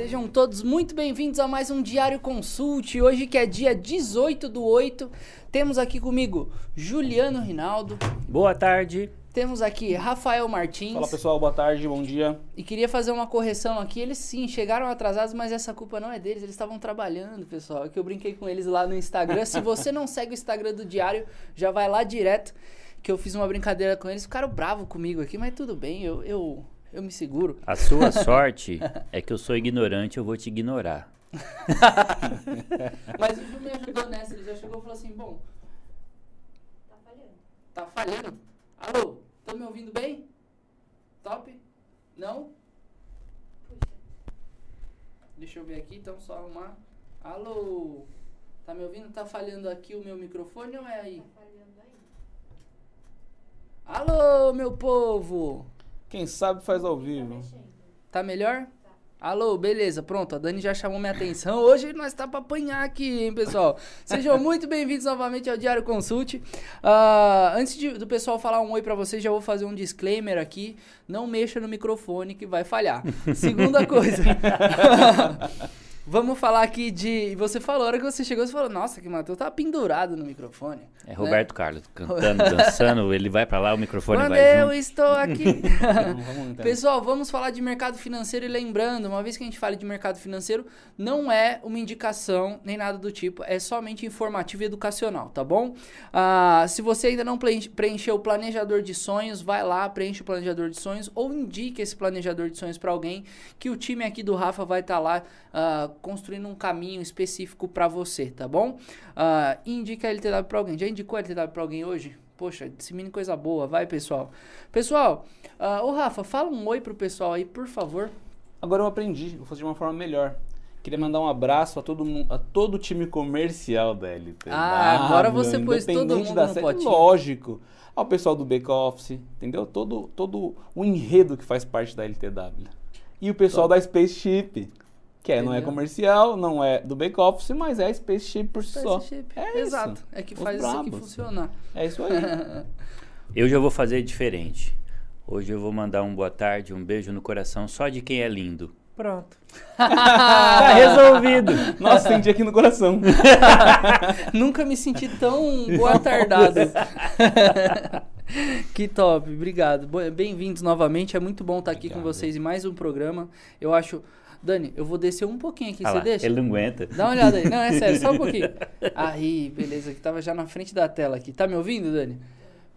Sejam todos muito bem-vindos a mais um Diário Consult. Hoje que é dia 18 do 8, temos aqui comigo Juliano Rinaldo. Boa tarde. Temos aqui Rafael Martins. Fala pessoal, boa tarde, bom dia. E queria fazer uma correção aqui. Eles sim chegaram atrasados, mas essa culpa não é deles. Eles estavam trabalhando, pessoal. É que eu brinquei com eles lá no Instagram. Se você não segue o Instagram do Diário, já vai lá direto. Que eu fiz uma brincadeira com eles. Ficaram bravos comigo aqui, mas tudo bem. Eu, eu, eu me seguro. A sua sorte é que eu sou ignorante, eu vou te ignorar. Mas o Ju me ajudou nessa. Ele já chegou e falou assim: Bom, Tá falhando. tá falhando? Alô, estão me ouvindo bem? Top? Não? Puxa. Deixa eu ver aqui, então só arrumar. Alô? Tá me ouvindo? Tá falhando aqui o meu microfone ou é aí? Tá falhando aí. Alô, meu povo! Quem sabe faz ao vivo. Tá melhor? Alô, beleza, pronto, a Dani já chamou minha atenção. Hoje nós tá pra apanhar aqui, hein, pessoal? Sejam muito bem-vindos novamente ao Diário Consult. Ah, antes de- do pessoal falar um oi pra vocês, já vou fazer um disclaimer aqui. Não mexa no microfone que vai falhar. Segunda coisa. Vamos falar aqui de. Você falou, a hora que você chegou, você falou, nossa, que Matheus tá pendurado no microfone. É Roberto Carlos cantando, dançando, ele vai pra lá, o microfone Quando vai eu junto. estou aqui. Então, vamos. Pessoal, vamos falar de mercado financeiro e lembrando, uma vez que a gente fala de mercado financeiro, não é uma indicação nem nada do tipo, é somente informativo e educacional, tá bom? Ah, se você ainda não preenche- preencheu o planejador de sonhos, vai lá, preenche o planejador de sonhos ou indique esse planejador de sonhos para alguém que o time aqui do Rafa vai estar lá ah, construindo um caminho específico para você, tá bom? Ah, e indique a LTW para alguém. Já indicou a LTW para alguém hoje? Poxa, dissemine coisa boa, vai pessoal. Pessoal, ah, ô Rafa, fala um oi pro pessoal aí, por favor. Agora eu aprendi, vou fazer de uma forma melhor. Queria mandar um abraço a todo mundo, a todo o time comercial da LT. Ah, agora você pôs todo mundo da no série, potinho. Lógico. Ao pessoal do back office, entendeu? Todo todo o enredo que faz parte da LTW. E o pessoal da Spaceship, que é, não é comercial, não é do back office, mas é a Spaceship por si só. É isso. Exato. É que Os faz isso aqui funcionar. É isso aí. Eu já vou fazer diferente. Hoje eu vou mandar um boa tarde, um beijo no coração só de quem é lindo. Pronto. tá resolvido. Nossa, senti aqui no coração. Nunca me senti tão boa tardado. que top, obrigado. Bem-vindos novamente, é muito bom estar aqui com Obrigado. vocês em mais um programa. Eu acho. Dani, eu vou descer um pouquinho aqui, Ah você lá, deixa? ele não aguenta. Dá uma olhada aí. Não, é sério, só um pouquinho. Aí, beleza, que tava já na frente da tela aqui. Tá me ouvindo, Dani?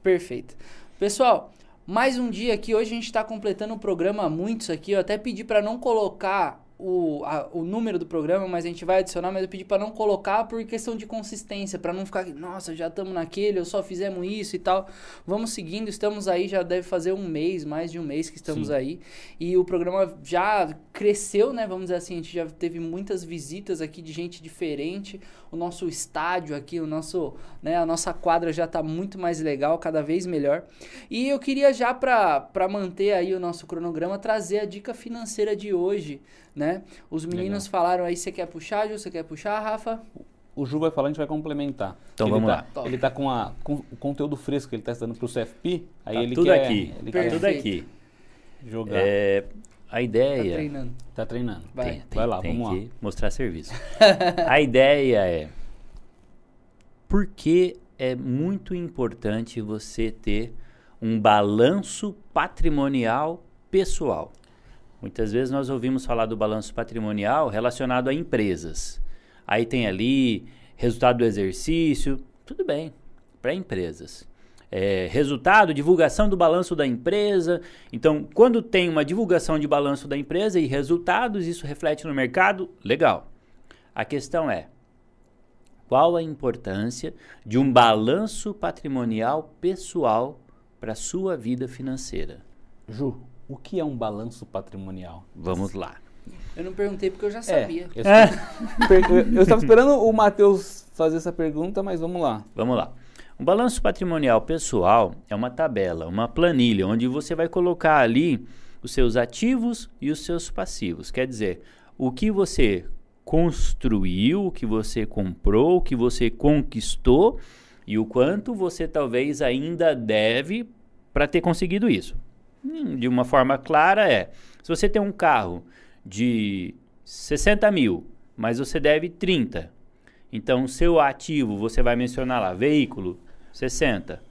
Perfeito. Pessoal, mais um dia aqui. Hoje a gente tá completando o programa muitos aqui. Eu até pedi pra não colocar o, a- o número do programa, mas a gente vai adicionar, mas eu pedi pra não colocar por questão de consistência, pra não ficar, nossa, já estamos naquele, eu só fizemos isso e tal. Vamos seguindo, estamos aí, já deve fazer um mês, mais de um mês que estamos Sim. aí. E o programa já cresceu, né? Vamos dizer assim, a gente já teve muitas visitas aqui de gente diferente. O nosso estádio aqui, o nosso, né, a nossa quadra já tá muito mais legal, cada vez melhor. E eu queria já para para manter aí o nosso cronograma trazer a dica financeira de hoje, né? Os meninos falaram aí, você quer puxar, Ju? Você quer puxar, Rafa? O Ju vai falar, a gente vai complementar. Então ele vamos tá, lá. Top. Ele tá com, a, com o conteúdo fresco que ele tá estudando pro CFP. Aí Tá ele tudo quer, aqui. Ele Tá quer tudo aqui. jogar. É, a Tá ideia. treinando. Tá treinando. Vai. Tem, tem- Vai lá, tem vamos que mostrar serviço. a ideia é por que é muito importante você ter um balanço patrimonial pessoal. Muitas vezes nós ouvimos falar do balanço patrimonial relacionado a empresas. Aí tem ali resultado do exercício, tudo bem, para empresas. É, resultado, divulgação do balanço da empresa. Então, quando tem uma divulgação de balanço da empresa e resultados, isso reflete no mercado, legal. A questão é: qual a importância de um balanço patrimonial pessoal para a sua vida financeira? Ju, o que é um balanço patrimonial? Vamos lá. Eu não perguntei porque eu já sabia. Eu, per- eu- eu estava esperando o Matheus fazer essa pergunta, mas vamos lá. Vamos lá. Um balanço patrimonial pessoal é uma tabela, uma planilha, onde você vai colocar ali os seus ativos e os seus passivos. Quer dizer, o que você construiu, o que você comprou, o que você conquistou e o quanto você talvez ainda deve para ter conseguido isso. Hum, De uma forma clara é, se você tem um carro de 60 mil, mas você deve 30. Então, seu ativo, você vai mencionar lá, veículo, 60.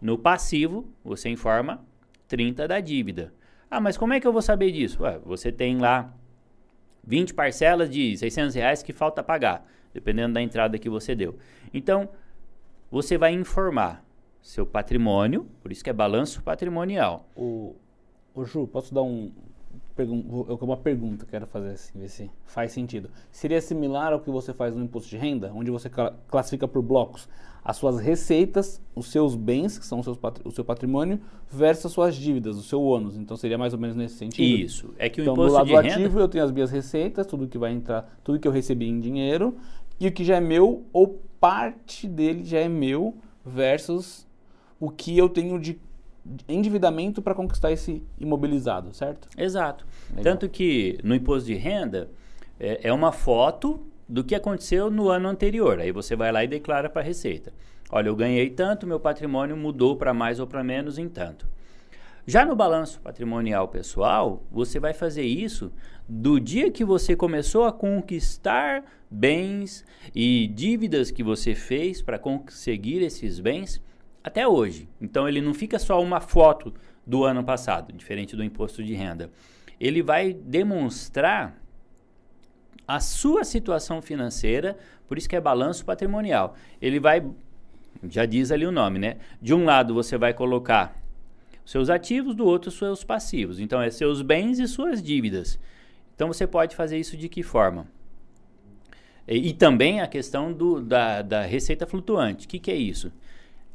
No passivo, você informa 30 da dívida. Ah, mas como é que eu vou saber disso? Ué, você tem lá 20 parcelas de 600 reais que falta pagar, dependendo da entrada que você deu. Então, você vai informar seu patrimônio, por isso que é balanço patrimonial. O, o Ju, posso dar um, vou- uma pergunta que eu quero fazer assim, ver se faz sentido. Seria similar ao que você faz no imposto de renda, onde você cla- classifica por blocos as suas receitas, os seus bens, que são os seus o seu patrimônio, versus as suas dívidas, o seu ônus. Então seria mais ou menos nesse sentido. Isso. É que o Então, do imposto lado de do renda. ativo, eu tenho as minhas receitas, tudo que vai entrar, tudo que eu recebi em dinheiro, e o que já é meu, ou parte dele já é meu, versus o que eu tenho de endividamento para conquistar esse imobilizado, certo? Exato. Legal. Tanto que no imposto de renda é, é uma foto do que aconteceu no ano anterior. Aí você vai lá e declara para a Receita. Olha, eu ganhei tanto, meu patrimônio mudou para mais ou para menos em tanto. Já no balanço patrimonial pessoal, você vai fazer isso do dia que você começou a conquistar bens e dívidas que você fez para conseguir esses bens até hoje. Então ele não fica só uma foto do ano passado, diferente do imposto de renda. Ele vai demonstrar a sua situação financeira, por isso que é balanço patrimonial. Ele vai, já diz ali o nome, né? De um lado você vai colocar seus ativos, do outro seus passivos. Então é seus bens e suas dívidas. Então você pode fazer isso de que forma? E, e também a questão do, da, da receita flutuante. O que, que é isso?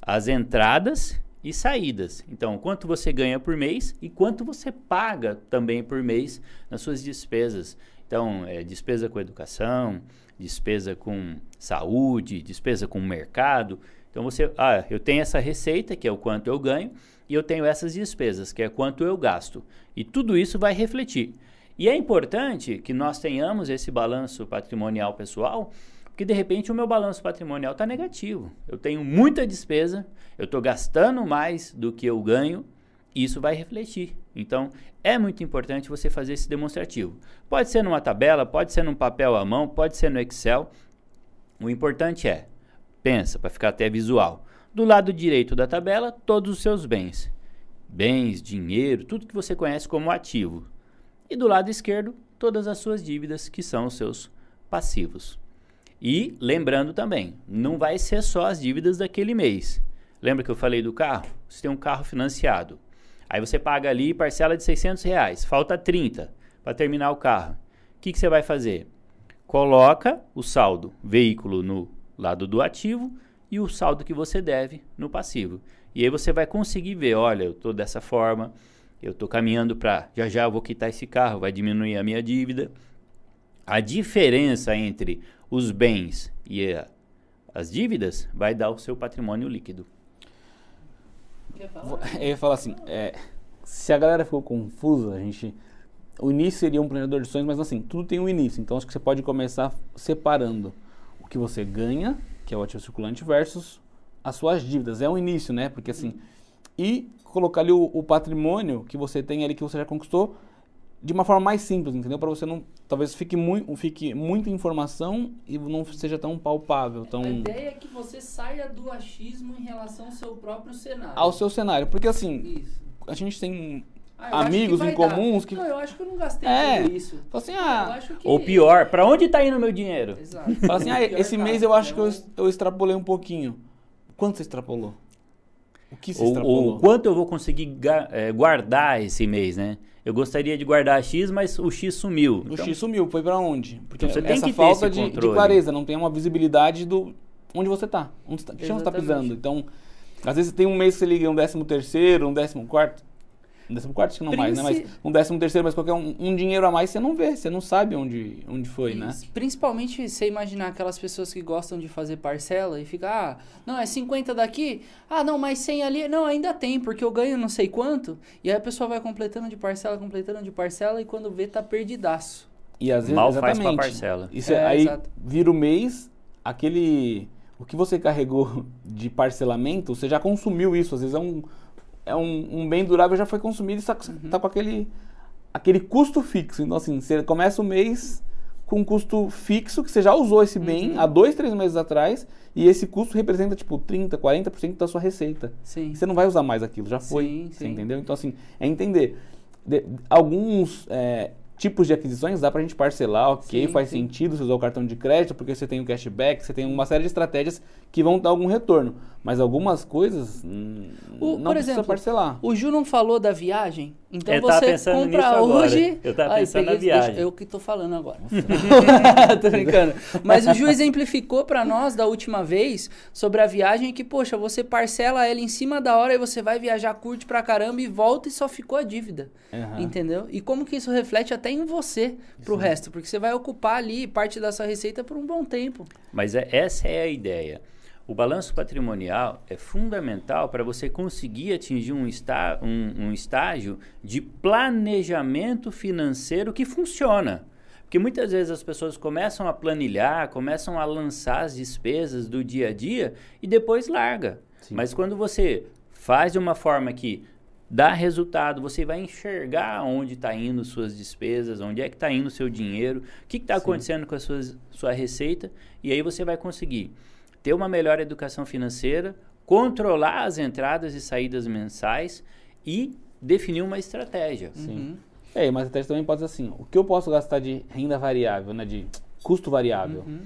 As entradas e saídas. Então, quanto você ganha por mês e quanto você paga também por mês nas suas despesas. Então, é, despesa com educação, despesa com saúde, despesa com mercado. Então, você, ah, eu tenho essa receita, que é o quanto eu ganho, e eu tenho essas despesas, que é quanto eu gasto. E tudo isso vai refletir. E é importante que nós tenhamos esse balanço patrimonial pessoal, porque de repente o meu balanço patrimonial está negativo. Eu tenho muita despesa, eu estou gastando mais do que eu ganho, e isso vai refletir. Então, é muito importante você fazer esse demonstrativo. Pode ser numa tabela, pode ser num papel à mão, pode ser no Excel. O importante é, pensa, para ficar até visual. Do lado direito da tabela, todos os seus bens. Bens, dinheiro, tudo que você conhece como ativo. E do lado esquerdo, todas as suas dívidas, que são os seus passivos. E lembrando também, não vai ser só as dívidas daquele mês. Lembra que eu falei do carro? Você tem um carro financiado. Aí você paga ali parcela de 600 reais, falta 30 para terminar o carro. O que, que você vai fazer? Coloca o saldo veículo no lado do ativo e o saldo que você deve no passivo. E aí você vai conseguir ver, olha, eu estou dessa forma, eu estou caminhando para já já eu vou quitar esse carro, vai diminuir a minha dívida. A diferença entre os bens e a, as dívidas vai dar o seu patrimônio líquido. Eu ia falar assim, é, se a galera ficou confusa, a gente. O início seria um planejador de sonhos, mas assim, tudo tem um início. Então acho que você pode começar separando o que você ganha, que é o ativo circulante, versus as suas dívidas. É um início, né? Porque assim. E colocar ali o, o patrimônio que você tem ali, que você já conquistou, de uma forma mais simples, entendeu? Para você não. Talvez fique, muito fique muita informação e não seja tão palpável, tão. A ideia é que você saia do achismo em relação ao seu próprio cenário. Ao seu cenário. Porque assim, Isso. a gente tem Ah, amigos em comuns dar. que- Não, eu acho que eu não gastei É. tudo isso. Fala assim, ah, que... Ou pior, para onde está indo meu dinheiro? Exato. fala assim, ah, esse mês caso, eu acho que eu, eu extrapolei um pouquinho. Quanto você extrapolou? O que você Ou, ou quanto eu vou conseguir eh, guardar esse mês, né? Eu gostaria de guardar X, mas o X sumiu. O Então, X sumiu, foi pra onde? Porque Então você tem essa que ter falta esse de, de clareza, não tem uma visibilidade do onde você tá. Onde você tá que chão você tá Exatamente. pisando. Então, às vezes tem um mês que você liga um décimo terceiro, um décimo quarto. Um décimo quarto acho que não mais, né? Mas Princi- um décimo terceiro, mas qualquer um, um dinheiro a mais você não vê, você não sabe onde, onde foi, né? Isso. Principalmente você imaginar aquelas pessoas que gostam de fazer parcela e ficar, ah, não, é 50 daqui, ah, não, mas 100 ali, não, ainda tem, porque eu ganho não sei quanto, e aí a pessoa vai completando de parcela, completando de parcela, e quando vê, tá perdidaço. E às vezes, Mal faz exatamente. pra parcela. Isso É, aí exato. vira o mês, aquele. O que você carregou de parcelamento, você já consumiu isso. Às vezes é um, é um, um bem durável, já foi consumido e está Uhum. tá com aquele, aquele custo fixo. Então, assim, você começa o mês com um custo fixo, que você já usou esse bem Uhum. há dois, três meses atrás, e esse custo representa tipo 30, 40% da sua receita. Sim. Você não vai usar mais aquilo, já foi. Sim, Você sim. entendeu? Então, assim, é entender. De- alguns é, tipos de aquisições dá pra gente parcelar, ok, Sim, faz sim. sentido você usar o cartão de crédito, porque você tem o cashback, você tem uma série de estratégias que vão dar algum retorno. Mas algumas coisas hum, O- não por precisa exemplo, parcelar. O Ju não falou da viagem? Então Eu você compra hoje. Eu tava Ai, pensando na peguei- viagem. deixa- eu que tô falando agora. tô brincando. Mas o Ju exemplificou pra nós da última vez sobre a viagem que, poxa, você parcela ela em cima da hora e você vai viajar, curte pra caramba e volta e só ficou a dívida. Aham. Entendeu? E como que isso reflete até em você pro resto? Porque você vai ocupar ali parte da sua receita por um bom tempo. Mas é- essa é a ideia. O balanço patrimonial é fundamental para você conseguir atingir um, está, um, um estágio de planejamento financeiro que funciona. Porque muitas vezes as pessoas começam a planilhar, começam a lançar as despesas do dia a dia e depois larga. Sim. Mas quando você faz de uma forma que dá resultado, você vai enxergar onde está indo suas despesas, onde é que está indo o seu dinheiro, o que está acontecendo com a sua, sua receita, e aí você vai conseguir ter uma melhor educação financeira, controlar as entradas e saídas mensais e definir uma estratégia. Uhum. É, mas a estratégia também pode ser assim, o que eu posso gastar de renda variável, né, de custo variável? Uhum.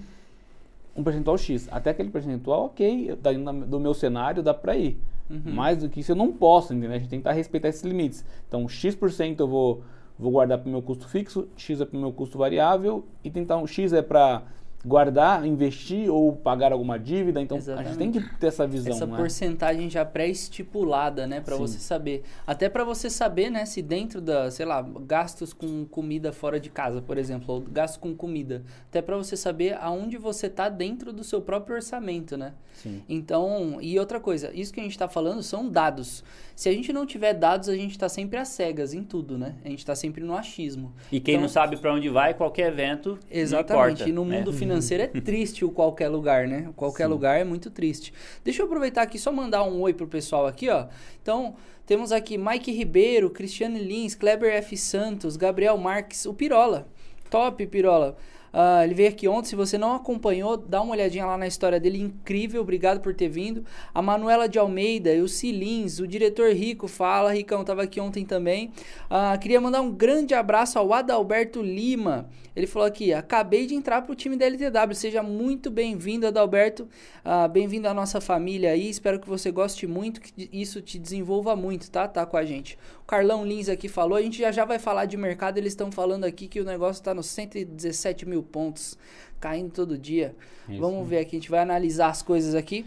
Um percentual X. Até aquele percentual, ok, tá indo do meu cenário, dá pra ir. Uhum. Mais do que isso eu não posso, entendeu? A gente tem que tentar respeitar esses limites. Então, X% eu vou, vou guardar para o meu custo fixo, X é para o meu custo variável, e tentar um X é para guardar, investir ou pagar alguma dívida. Então, a Exatamente. gente tem que ter essa visão, Essa né? porcentagem já pré-estipulada, né, Pra Sim. você saber. Até pra você saber, né, se dentro da, sei lá, gastos com comida fora de casa, por exemplo, ou gastos com comida, até pra você saber aonde você tá dentro do seu próprio orçamento, né? Sim. Então, e outra coisa, isso que a gente tá falando são dados. Se a gente não tiver dados, a gente tá sempre às cegas em tudo, né? A gente tá sempre no achismo. E quem Então- não sabe para onde vai, qualquer evento Exatamente. importa. e no né? Financeiro é triste o qualquer lugar, né? O Qualquer Sim. lugar é muito triste. Deixa eu aproveitar aqui só mandar um oi pro pessoal aqui, ó. Então, temos aqui Mike Ribeiro, Cristiane Lins, Kleber F. Santos, Gabriel Marques, o Pirola. Top, Pirola. Ah, ele veio aqui ontem. Se você não acompanhou, dá uma olhadinha lá na história dele. Incrível, obrigado por ter vindo. A Manuela de Almeida, o Cilins, o diretor Rico. Fala, Ricão, tava aqui ontem também. Ah, queria mandar um grande abraço ao Adalberto Lima. Ele falou aqui: acabei de entrar pro time da LTW. Seja muito bem-vindo, Adalberto. Ah, bem-vindo à nossa família aí. Espero que você goste muito, que isso te desenvolva muito, tá? Tá com a gente. O Carlão Lins aqui falou. A gente já já vai falar de mercado. Eles estão falando aqui que o negócio tá nos 117 mil pontos, caindo todo dia. Isso. Vamos ver aqui. A gente vai analisar as coisas aqui.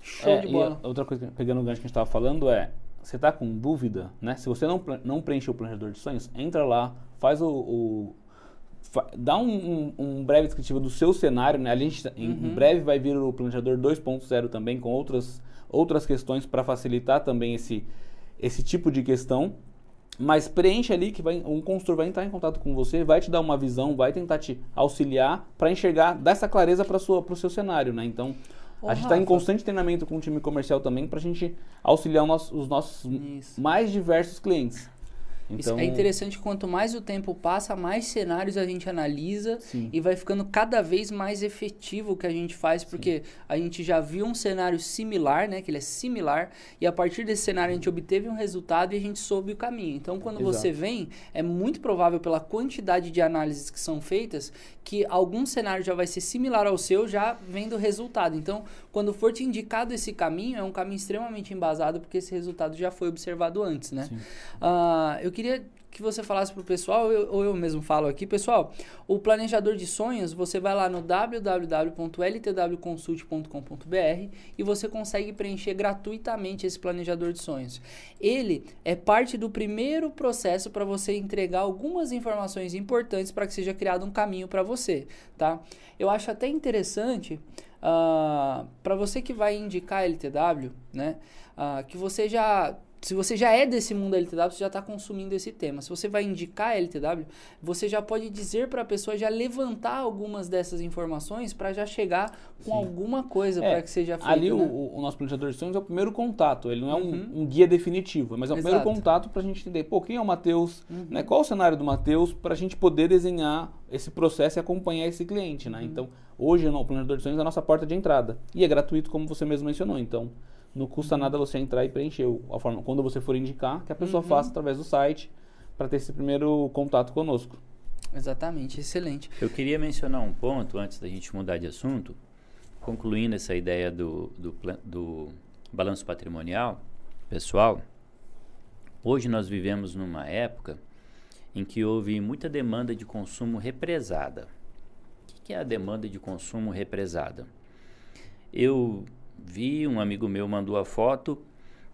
Show É, de bola. outra coisa, pegando o gancho que a gente estava falando é, você está com dúvida, né? Se você não, não preencheu o planejador de sonhos, entra lá, faz o... o- dá um, um- um breve descritivo do seu cenário, né? A gente, tá- em, Uhum. em breve vai vir o planejador 2.0 também, com outras, outras questões para facilitar também esse, esse tipo de questão. Mas preenche ali que vai, um consultor vai entrar em contato com você, vai te dar uma visão, vai tentar te auxiliar para enxergar, dar essa clareza para o seu cenário, né? Então, Ô, a gente está em constante treinamento com o time comercial também para a gente auxiliar o nosso- os nossos mais diversos clientes. Isso Então, é interessante quanto mais o tempo passa, mais cenários a gente analisa Sim. e vai ficando cada vez mais efetivo o que a gente faz, porque a gente já viu um cenário similar, né? Que ele é similar, e a partir desse cenário a gente obteve um resultado e a gente soube o caminho. Então, quando Exato. você vem, é muito provável pela quantidade de análises que são feitas que algum cenário já vai ser similar ao seu, já vendo o resultado. Então, quando for te indicado esse caminho, é um caminho extremamente embasado, porque esse resultado já foi observado antes, né? Sim. Ah, eu queria que você falasse pro pessoal, ou eu, ou eu mesmo falo aqui, pessoal, o planejador de sonhos, você vai lá no www.ltwconsult.com.br e você consegue preencher gratuitamente esse planejador de sonhos. Ele é parte do primeiro processo para você entregar algumas informações importantes para que seja criado um caminho para você, tá? Eu acho até interessante para você que vai indicar LTW, né? ah, que você já se você já é desse mundo LTW, você já está consumindo esse tema. Se você vai indicar LTW, você já pode dizer para a pessoa já levantar algumas dessas informações para já chegar com Sim. alguma coisa É, para que seja feito. Ali o, né? o- o nosso planejador de sonhos é o primeiro contato. Ele não é um- Uhum. um, guia definitivo, mas é o primeiro Exato. contato para a gente entender, pô, quem é o Matheus, Uhum. né? Qual o cenário do Matheus para a gente poder desenhar esse processo e acompanhar esse cliente, Uhum. né? Então, hoje o planejador de sonhos é a nossa porta de entrada e é gratuito, como você mesmo mencionou. Então, não custa nada você entrar e preencher a forma quando você for indicar que a pessoa Uhum. faça através do site para ter esse primeiro contato conosco. Exatamente, excelente. Eu queria mencionar um ponto antes da gente mudar de assunto, concluindo essa ideia do, do, do balanço patrimonial pessoal. Hoje nós vivemos numa época em que houve muita demanda de consumo represada. O que que é a demanda de consumo represada? Eu vi um amigo meu mandou a foto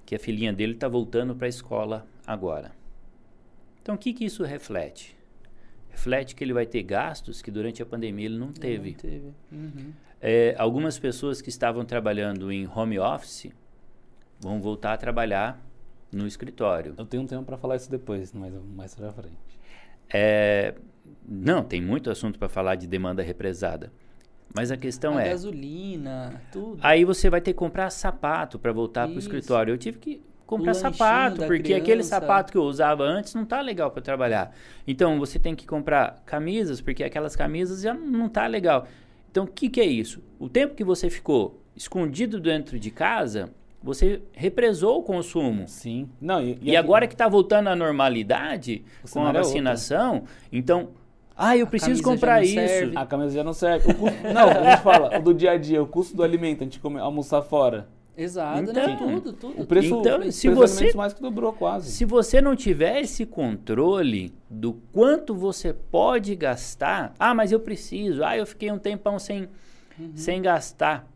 que a filhinha dele está voltando para a escola agora. Então o que, que isso reflete? Reflete que ele vai ter gastos que durante a pandemia ele não teve. Não teve. Uhum. É, algumas pessoas que estavam trabalhando em home office vão voltar a trabalhar no escritório. Eu tenho um tempo para falar isso depois, mas mais pra frente. É, não, tem muito assunto para falar de demanda represada. Mas a questão a é, gasolina, tudo. aí você vai ter que comprar sapato para voltar para o escritório. Eu tive que comprar lanchinho sapato, porque aquele criança. sapato que eu usava antes não tá legal para trabalhar. Então você tem que comprar camisas, porque aquelas camisas já não tá legal. Então o que, que é isso? O tempo que você ficou escondido dentro de casa, você represou o consumo. Sim. Não, e, E, agora que está voltando à normalidade, com a é outro. vacinação, então, ah, eu preciso comprar isso. serve. A camisa já não serve. O custo- não, a gente fala, o do dia a dia, o custo do alimento, a gente come, almoçar fora. Exato, né? Então, Tudo, tudo. O preço, Então, o se preço você- dos alimentos mais que dobrou quase. Se você não tiver esse controle do quanto você pode gastar, ah, mas eu preciso, ah, eu fiquei um tempão sem, Uhum. sem gastar,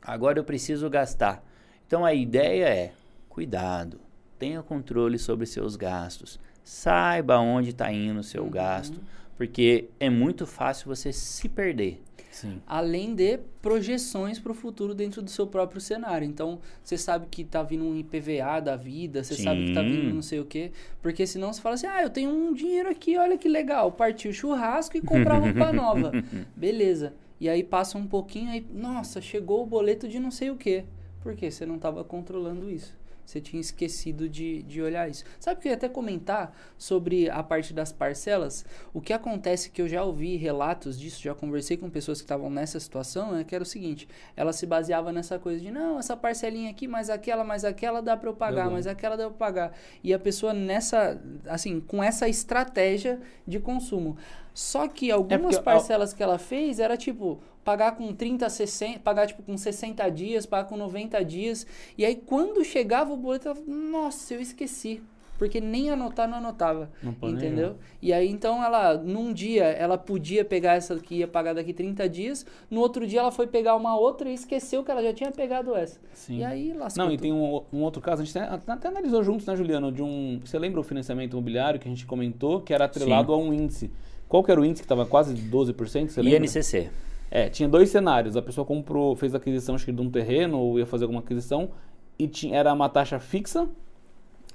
agora eu preciso gastar. Então a ideia é, cuidado, tenha controle sobre seus gastos, saiba onde está indo o seu Uhum. gasto, porque é muito fácil você se perder. Sim. Além de projeções para o futuro dentro do seu próprio cenário. Então, você sabe que tá vindo um IPVA da vida, você sabe que tá Sim. vindo não sei o quê. Porque senão você fala assim: ah, eu tenho um dinheiro aqui, olha que legal. Partiu churrasco e comprar roupa nova. Beleza. E aí passa um pouquinho, aí, nossa, chegou o boleto de não sei o quê. Por quê? Você não estava controlando isso. Você tinha esquecido de, de olhar isso. Sabe que eu ia até comentar sobre a parte das parcelas? O que acontece que eu já ouvi relatos disso, já conversei com pessoas que estavam nessa situação, é que era o seguinte: ela se baseava nessa coisa de não, essa parcelinha aqui, mais aquela, mais aquela dá para eu pagar, Uhum. mais aquela dá para eu pagar. E a pessoa nessa, assim, com essa estratégia de consumo. Só que algumas porque a- parcelas que ela fez era tipo pagar com 30, 60, pagar tipo com 60 dias, pagar com 90 dias. E aí quando chegava o boleto, ela, nossa, eu esqueci. Porque nem anotar não anotava. Não. Entendeu? E aí então ela, num dia, ela podia pegar essa que ia pagar daqui 30 dias, no outro dia ela foi pegar uma outra e esqueceu que ela já tinha pegado essa. Sim. E aí lascou Não, e tem um, um outro caso, a gente até, até analisou juntos, né, Juliano? De um. Você lembra o financiamento imobiliário que a gente comentou, que era atrelado a um índice? Qual que era o índice que estava quase 12%? Você lembra? INCC. É, tinha dois cenários. A pessoa comprou, fez a aquisição acho que de um terreno ou ia fazer alguma aquisição e tinha, era uma taxa fixa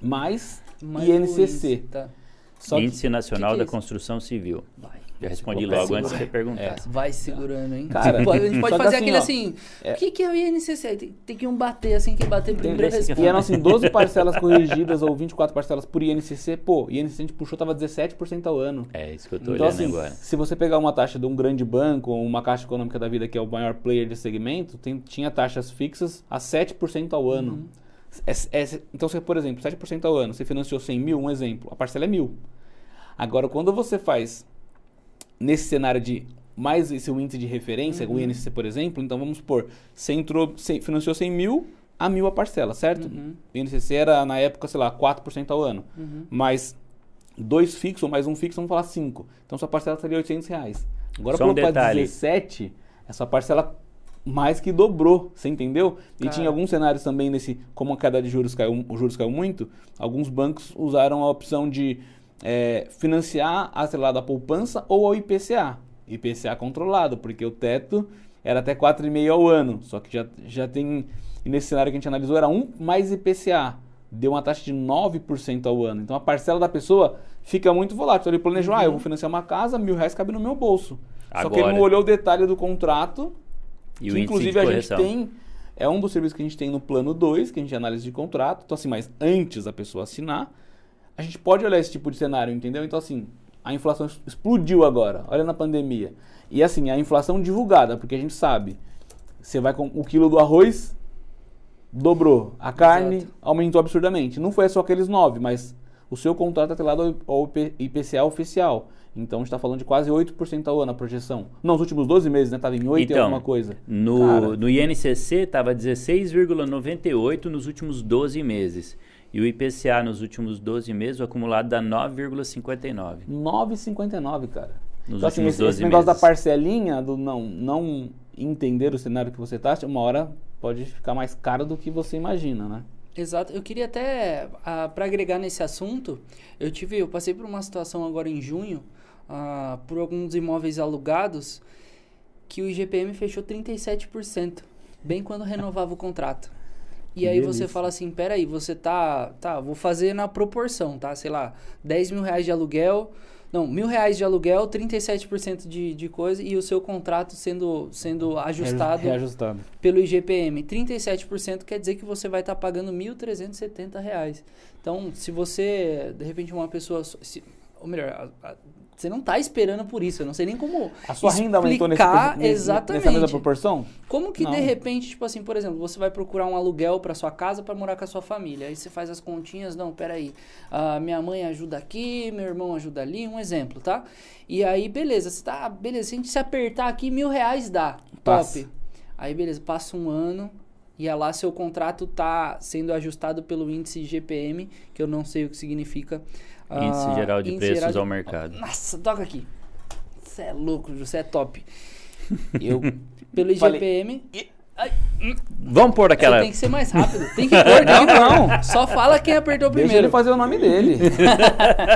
mais Mas o INCC. índice, tá. Só que, Índice Nacional que que é da isso? Construção Civil. Vai. Já respondi logo antes de você perguntar. Vai segurando, hein? Cara, pode- a gente pode que fazer assim, aquele ó, assim. é- O que, que é o INCC? Tem, tem que um bater assim, quem bater primeiro que responde. e eram assim, 12 parcelas corrigidas ou 24 parcelas por INCC. Pô, INCC a gente puxou, tava 17% ao ano. É isso que eu tô Então, olhando assim, agora. se você pegar uma taxa de um grande banco ou uma caixa econômica da vida, que é o maior player desse segmento, tem- tinha taxas fixas a 7% ao ano. Uhum. É- é- então, você, por exemplo, 7% ao ano, você financiou 100 mil, um exemplo, a parcela é mil. Agora, quando você faz nesse cenário de mais esse índice de referência, Uhum. o INCC, por exemplo, então vamos supor, você entrou, você financiou 100 mil, a mil a parcela, certo? Uhum. O INCC era, na época, sei lá, 4% ao ano. Uhum. Mais dois fixos, mais um fixo, vamos falar 5. Então sua parcela estaria 800 reais. Agora Só um para detalhe. 17, essa parcela mais que dobrou, você entendeu? E Cara. tinha alguns cenários também nesse, como a queda de juros caiu, os juros caiu muito, alguns bancos usaram a opção de é, financiar atrelado à poupança ou ao IPCA. IPCA controlado, porque o teto era até 4,5 ao ano, só que já, já tem, e nesse cenário que a gente analisou era um mais IPCA. deu uma taxa de 9% ao ano. Então a parcela da pessoa fica muito volátil. Então, ele planejou, ah, eu vou financiar uma casa, mil reais cabe no meu bolso. Só que ele Agora. não olhou o detalhe do contrato, E que inclusive a gente tem, é um dos serviços que a gente tem no plano 2, que a gente análise de contrato. Então assim, mas antes da pessoa assinar, a gente pode olhar esse tipo de cenário, entendeu? Então assim, a inflação explodiu agora, olha na pandemia. E assim, a inflação divulgada, porque a gente sabe, você vai com o quilo do arroz dobrou, a carne Exato. aumentou absurdamente. Não foi só aqueles 9, mas o seu contrato é atrelado ao ao IP IPCA oficial. Então a gente está falando de quase 8% ao ano a projeção. Não, os últimos 12 meses, né? Tava em 8 e Então, alguma coisa. No, Cara. no INCC estava 16,98 nos últimos 12 meses. E o IPCA nos últimos 12 meses, o acumulado dá 9,59. 9,59, cara. Nos então, assim, últimos esse, 12 esse negócio meses. da parcelinha, do não, não entender o cenário que você tá, uma hora pode ficar mais caro do que você imagina, né? Exato. Eu queria até, para agregar nesse assunto, eu tive, eu passei por uma situação agora em junho, ah, por alguns imóveis alugados, que o IGPM fechou 37%, bem quando renovava o contrato. E Que aí você fala assim, peraí, você tá, tá, vou fazer na proporção, tá? Sei lá, 10 mil reais de aluguel, não, mil reais de aluguel, 37% de, de coisa, e o seu contrato sendo, sendo ajustado Reajustado. pelo IGPM. 37% quer dizer que você vai estar pagando 1.370 reais. Então, se você, de repente, uma pessoa. se- ou melhor, você não está esperando por isso. Eu não sei nem como. A sua renda aumentou nesse, explicar nesse- exatamente. nessa mesma proporção? Como que Não. de repente, tipo assim, por exemplo, você vai procurar um aluguel para sua casa para morar com a sua família. Aí você faz as continhas, não, peraí. ah, minha mãe ajuda aqui, meu irmão ajuda ali, um exemplo, tá? E aí, beleza, você tá, beleza, se a gente se apertar aqui, mil reais dá. Passa. Top. Aí, beleza, passa um ano e é lá seu contrato tá sendo ajustado pelo índice GPM, que eu não sei o que significa. Ah, Índice geral de índice preços geral de- ao mercado. Nossa, toca aqui. Você é louco, você é top. Eu, pelo Falei. IGPM, Vamos pôr aquela. você tem que ser mais rápido. Tem que pôr, que pôr. Só fala quem apertou Deixa primeiro. ele fazer o nome dele.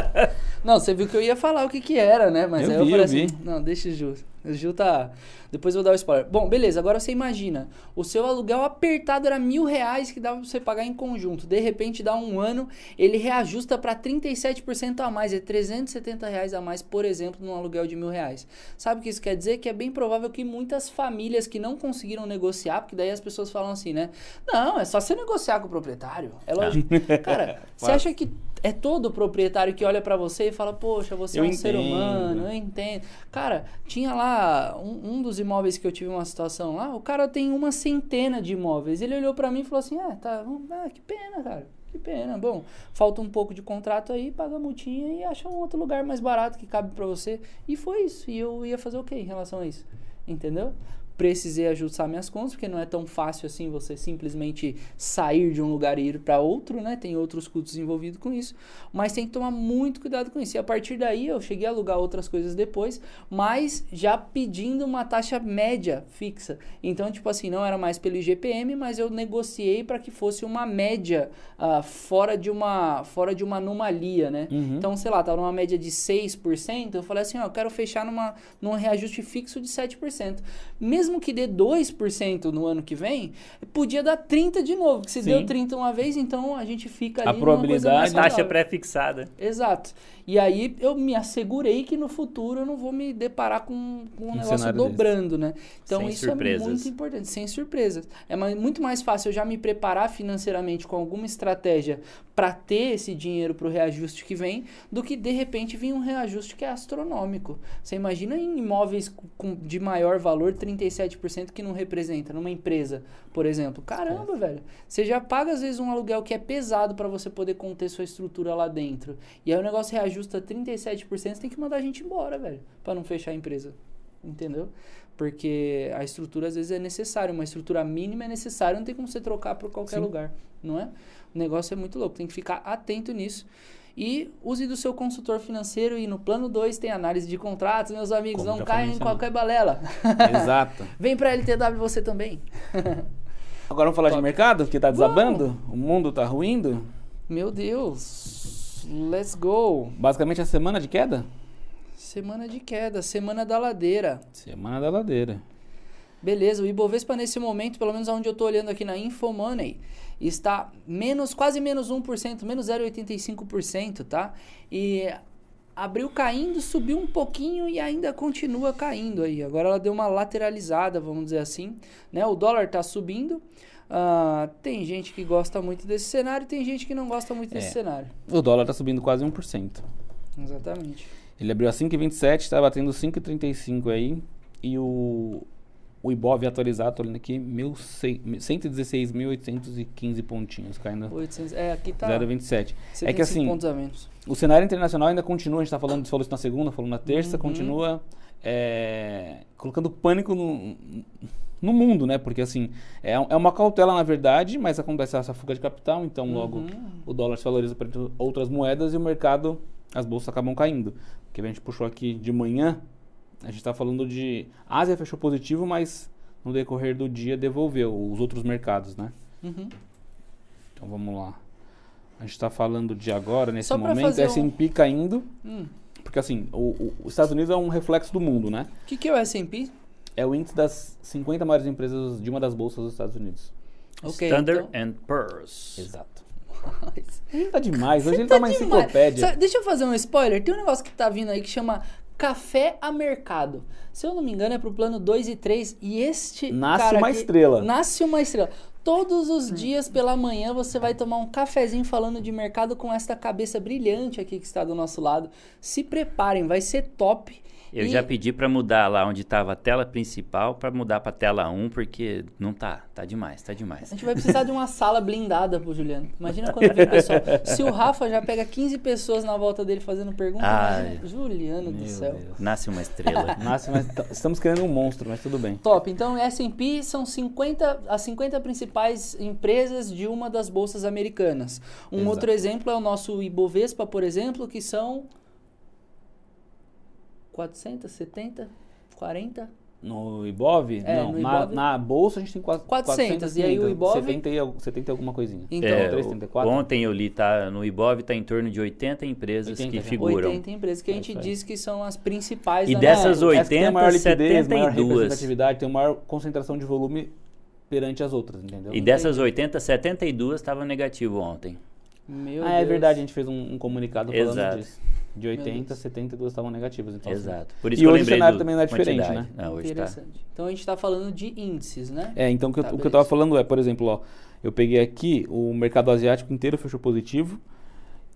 Não, você viu que eu ia falar o que que era, né? Mas Eu aí eu vi, falei eu vi. assim, não, deixa o Ju. O Ju tá... Depois eu vou dar o spoiler. Bom, beleza, agora você imagina. O seu aluguel apertado era mil reais que dava pra você pagar em conjunto. De repente, dá um ano, ele reajusta pra 37% a mais. É 370 reais a mais, por exemplo, num aluguel de mil reais. Sabe o que isso quer dizer? Que é bem provável que muitas famílias que não conseguiram negociar, porque daí as pessoas falam assim, né? Não, é só você negociar com o proprietário. É lógico. Cara, você acha que é todo proprietário que olha pra você e fala, poxa, você Eu é um ser entendo. humano, eu entendo. Cara, tinha lá um, um dos imóveis que eu tive uma situação lá, o cara tem uma centena de imóveis. Ele olhou pra mim e falou assim, é, tá, ah, que pena, cara. Que pena. Bom, falta um pouco de contrato aí, paga a multinha e acha um outro lugar mais barato que cabe pra você. E foi isso. E eu ia fazer o quê em relação a isso? Entendeu? Precisei ajustar minhas contas, porque não é tão fácil assim você simplesmente sair de um lugar e ir para outro, né? Tem outros custos envolvidos com isso, mas tem que tomar muito cuidado com isso. E a partir daí eu cheguei a alugar outras coisas depois, mas já pedindo uma taxa média fixa. Então, tipo assim, não era mais pelo IGPM, mas eu negociei para que fosse uma média ah, fora de uma fora de uma anomalia, né? Uhum. Então, sei lá, tava numa média de 6%, eu falei assim, ó, eu quero fechar numa, num reajuste fixo de 7%. Mesmo que dê 2% no ano que vem, podia dar 30 de novo, que se Sim. deu 30 uma vez, então a gente fica ali A probabilidade- mais Taxa saudável. pré-fixada. Exato. E aí eu me assegurei que no futuro eu não vou me deparar com, com um, Um negócio dobrando, né? Então Sem isso surpresas. é muito importante, sem surpresas. É muito mais fácil eu já me preparar financeiramente com alguma estratégia para ter esse dinheiro para o reajuste que vem, do que de repente vir um reajuste que é astronômico. Você imagina em imóveis de maior valor 37% que não representa numa empresa, por exemplo. Caramba, velho. Você já paga às vezes um aluguel que é pesado para você poder conter sua estrutura lá dentro. E aí o negócio reajusta 37%, você tem que mandar a gente embora, velho, para não fechar a empresa. Entendeu? Porque a estrutura às vezes é necessária, uma estrutura mínima é necessária, não tem como você trocar para qualquer Sim. lugar, não é? O negócio é muito louco, tem que ficar atento nisso. E use do seu consultor financeiro e no plano 2 tem análise de contratos, meus amigos, Como não falei em qualquer balela. Exato. Vem pra LTW você também. Agora vamos falar de Top. mercado, que tá desabando? O mundo tá ruindo? Meu Deus, let's go. Basicamente a semana de queda? Semana de queda, semana da ladeira. Semana da ladeira. Beleza, o Ibovespa nesse momento, pelo menos onde eu estou olhando aqui na Infomoney, está menos, quase menos 1%, menos 0,85%, tá? E abriu caindo, subiu um pouquinho e ainda continua caindo aí. Agora ela deu uma lateralizada, vamos dizer assim, né? O dólar está subindo. Ah, tem gente que gosta muito desse cenário, tem gente que não gosta muito desse É. cenário. O dólar está subindo quase 1%. Exatamente. Ele abriu a 5,27, está batendo 5,35 aí. E o, o Ibov atualizado, tô olhando aqui, mil sei- 116.815 pontinhos, caindo 800, é, aqui tá 0,27. 75 É que assim, pontos a menos. o cenário internacional ainda continua, a gente está falando, falou isso na segunda, falou na terça, Uhum. continua é, colocando pânico no, no mundo, né? Porque assim, é, é uma cautela na verdade, mas acontece essa fuga de capital, então logo Uhum. o dólar se valoriza para outras moedas e o mercado, as bolsas acabam caindo. Porque a gente puxou aqui de manhã, a gente está falando de. A Ásia fechou positivo, mas no decorrer do dia devolveu os outros mercados, né? Uhum. Então vamos lá. A gente está falando de agora, nesse Só momento, fazer um- S&P caindo, Hum. porque assim, o, o- os Estados Unidos é um reflexo do mundo, né? O que, que é o S&P? É o índice das 50 maiores empresas de uma das bolsas dos Estados Unidos. Ok, Standard então- and Poor's. Exato. Hoje ele tá demais, hoje ele tá uma demais. enciclopédia. Sabe, deixa eu fazer um spoiler. Tem um negócio que tá vindo aí que chama Café a Mercado. Se eu não me engano, é pro plano 2 e 3. E este. Nasce cara uma aqui- estrela. Nasce uma estrela. Todos os dias pela manhã você vai tomar um cafezinho falando de mercado com esta cabeça brilhante aqui que está do nosso lado. Se preparem, vai ser top. Eu E- já pedi pra mudar lá onde tava a tela principal pra mudar pra tela 1, porque não tá, tá demais, tá demais. A gente vai precisar de uma sala blindada pro Juliano. Imagina quando vem o pessoal. Se o Rafa já pega 15 pessoas na volta dele fazendo pergunta, Ai. imagina- Juliano do céu. Deus. Nasce uma estrela. Nasce, t- estamos querendo um monstro, mas tudo bem. Top. Então, S&P são 50, as 50 principais empresas de uma das bolsas americanas. Um Exato. outro exemplo é o nosso Ibovespa, por exemplo, que são 470, 40, No Ibov? É, não. no na, Ibov- na bolsa a gente tem quase 400, e aí o Ibov? 70 e, al- 70 e alguma coisinha. Então, É, 334? ontem eu li, tá, no Ibov tá em torno de 80 empresas 80 que já. figuram. 80 empresas que a É gente aí. diz que são as principais E da dessas Essa que tem a maior 80, liquidez, maior 72. representatividade, tem maior concentração de volume perante as outras, entendeu? E dessas 80, 72 estavam negativo ontem. Meu ah, é Deus. verdade, a gente fez um, um comunicado falando Exato. disso. De 80, Deus. 72 estavam negativas. Então, assim, Exato. Por isso E que eu hoje o cenário do também não é diferente, quantidade. né? Não, hoje tá. Interessante. Então a gente está falando de índices, né? É, então o que, eu, Tá, o que eu beleza. tava falando é, por exemplo, ó, eu peguei aqui, o mercado asiático inteiro fechou positivo,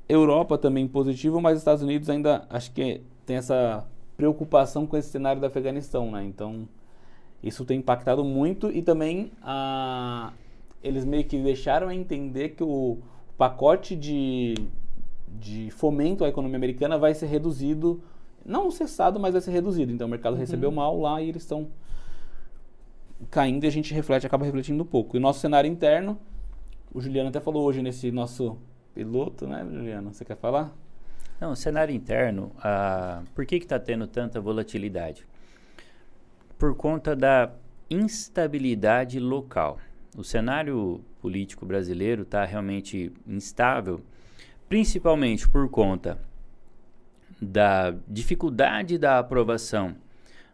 Europa também positivo, mas os Estados Unidos ainda acho que tem essa preocupação com esse cenário do Afeganistão, né? Então, isso tem impactado muito e também a, eles meio que deixaram a entender que o pacote de, de fomento à economia americana vai ser reduzido, não cessado, mas vai ser reduzido. Então, o mercado recebeu mal lá e eles estão caindo e a gente reflete, acaba refletindo um pouco. E o nosso cenário interno, o Juliano até falou hoje nesse nosso piloto, né, Juliano? Você quer falar? Não, cenário interno, ah, por que está tendo tanta volatilidade? Por conta da instabilidade local. O cenário político brasileiro está realmente instável, principalmente por conta da dificuldade da aprovação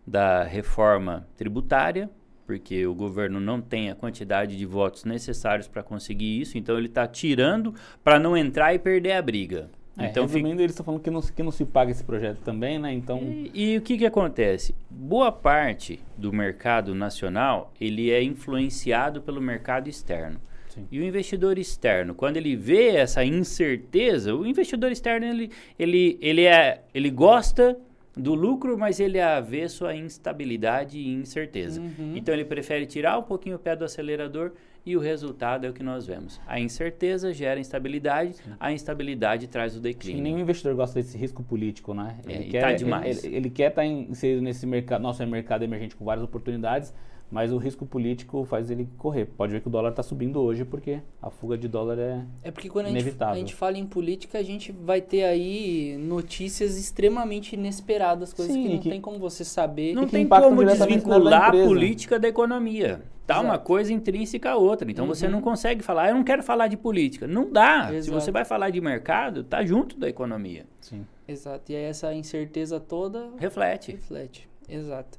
da reforma tributária, porque o governo não tem a quantidade de votos necessários para conseguir isso, então ele está tirando para não entrar e perder a briga. É, então fica- resumindo, eles estão falando que não, se- que não se paga esse projeto também, né? Então, e, e o que, que acontece? Boa parte do mercado nacional ele é influenciado pelo mercado externo. Sim. E o investidor externo, quando ele vê essa incerteza, o investidor externo ele, ele, ele, é, ele gosta do lucro, mas ele é avesso à instabilidade e incerteza. Uhum. Então ele prefere tirar um pouquinho o pé do acelerador e o resultado é o que nós vemos. A incerteza gera instabilidade, a instabilidade traz o declínio. nenhum investidor gosta desse risco político, né? É, Ele e quer, tá ele- demais. Ele, ele quer estar inserido nesse mercado, nosso mercado emergente com várias oportunidades, mas o risco político faz ele correr. Pode ver que o dólar está subindo hoje porque a fuga de dólar é É porque quando a gente, Inevitável. a gente fala em política, a gente vai ter aí notícias extremamente inesperadas, coisas Sim, que não que- tem como você saber. Não que tem como desvincular a política da economia. Tá uma Exato. coisa intrínseca à outra. Então você Uhum. não consegue falar, "Ah, eu não quero falar de política. Não dá. Se Exato. você vai falar de mercado, tá junto da economia. Sim. Exato. E aí essa incerteza toda Reflete. reflete. Exato.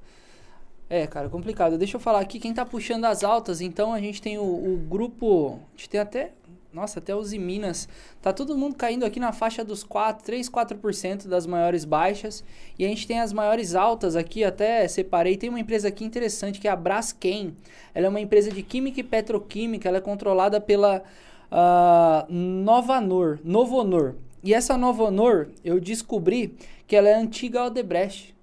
É, cara, complicado. Deixa eu falar aqui, quem tá puxando as altas, então a gente tem o, o grupo. A gente tem até. Nossa, até os Minas. Tá todo mundo caindo aqui na faixa dos 4, 3, 4% das maiores baixas. E a gente tem as maiores altas aqui, até separei. Tem uma empresa aqui interessante que é a Braskem. Ela é uma empresa de química e petroquímica. Ela é controlada pela uh, Novanor, Novonor. E essa Novonor, eu descobri que ela é antiga Odebrecht.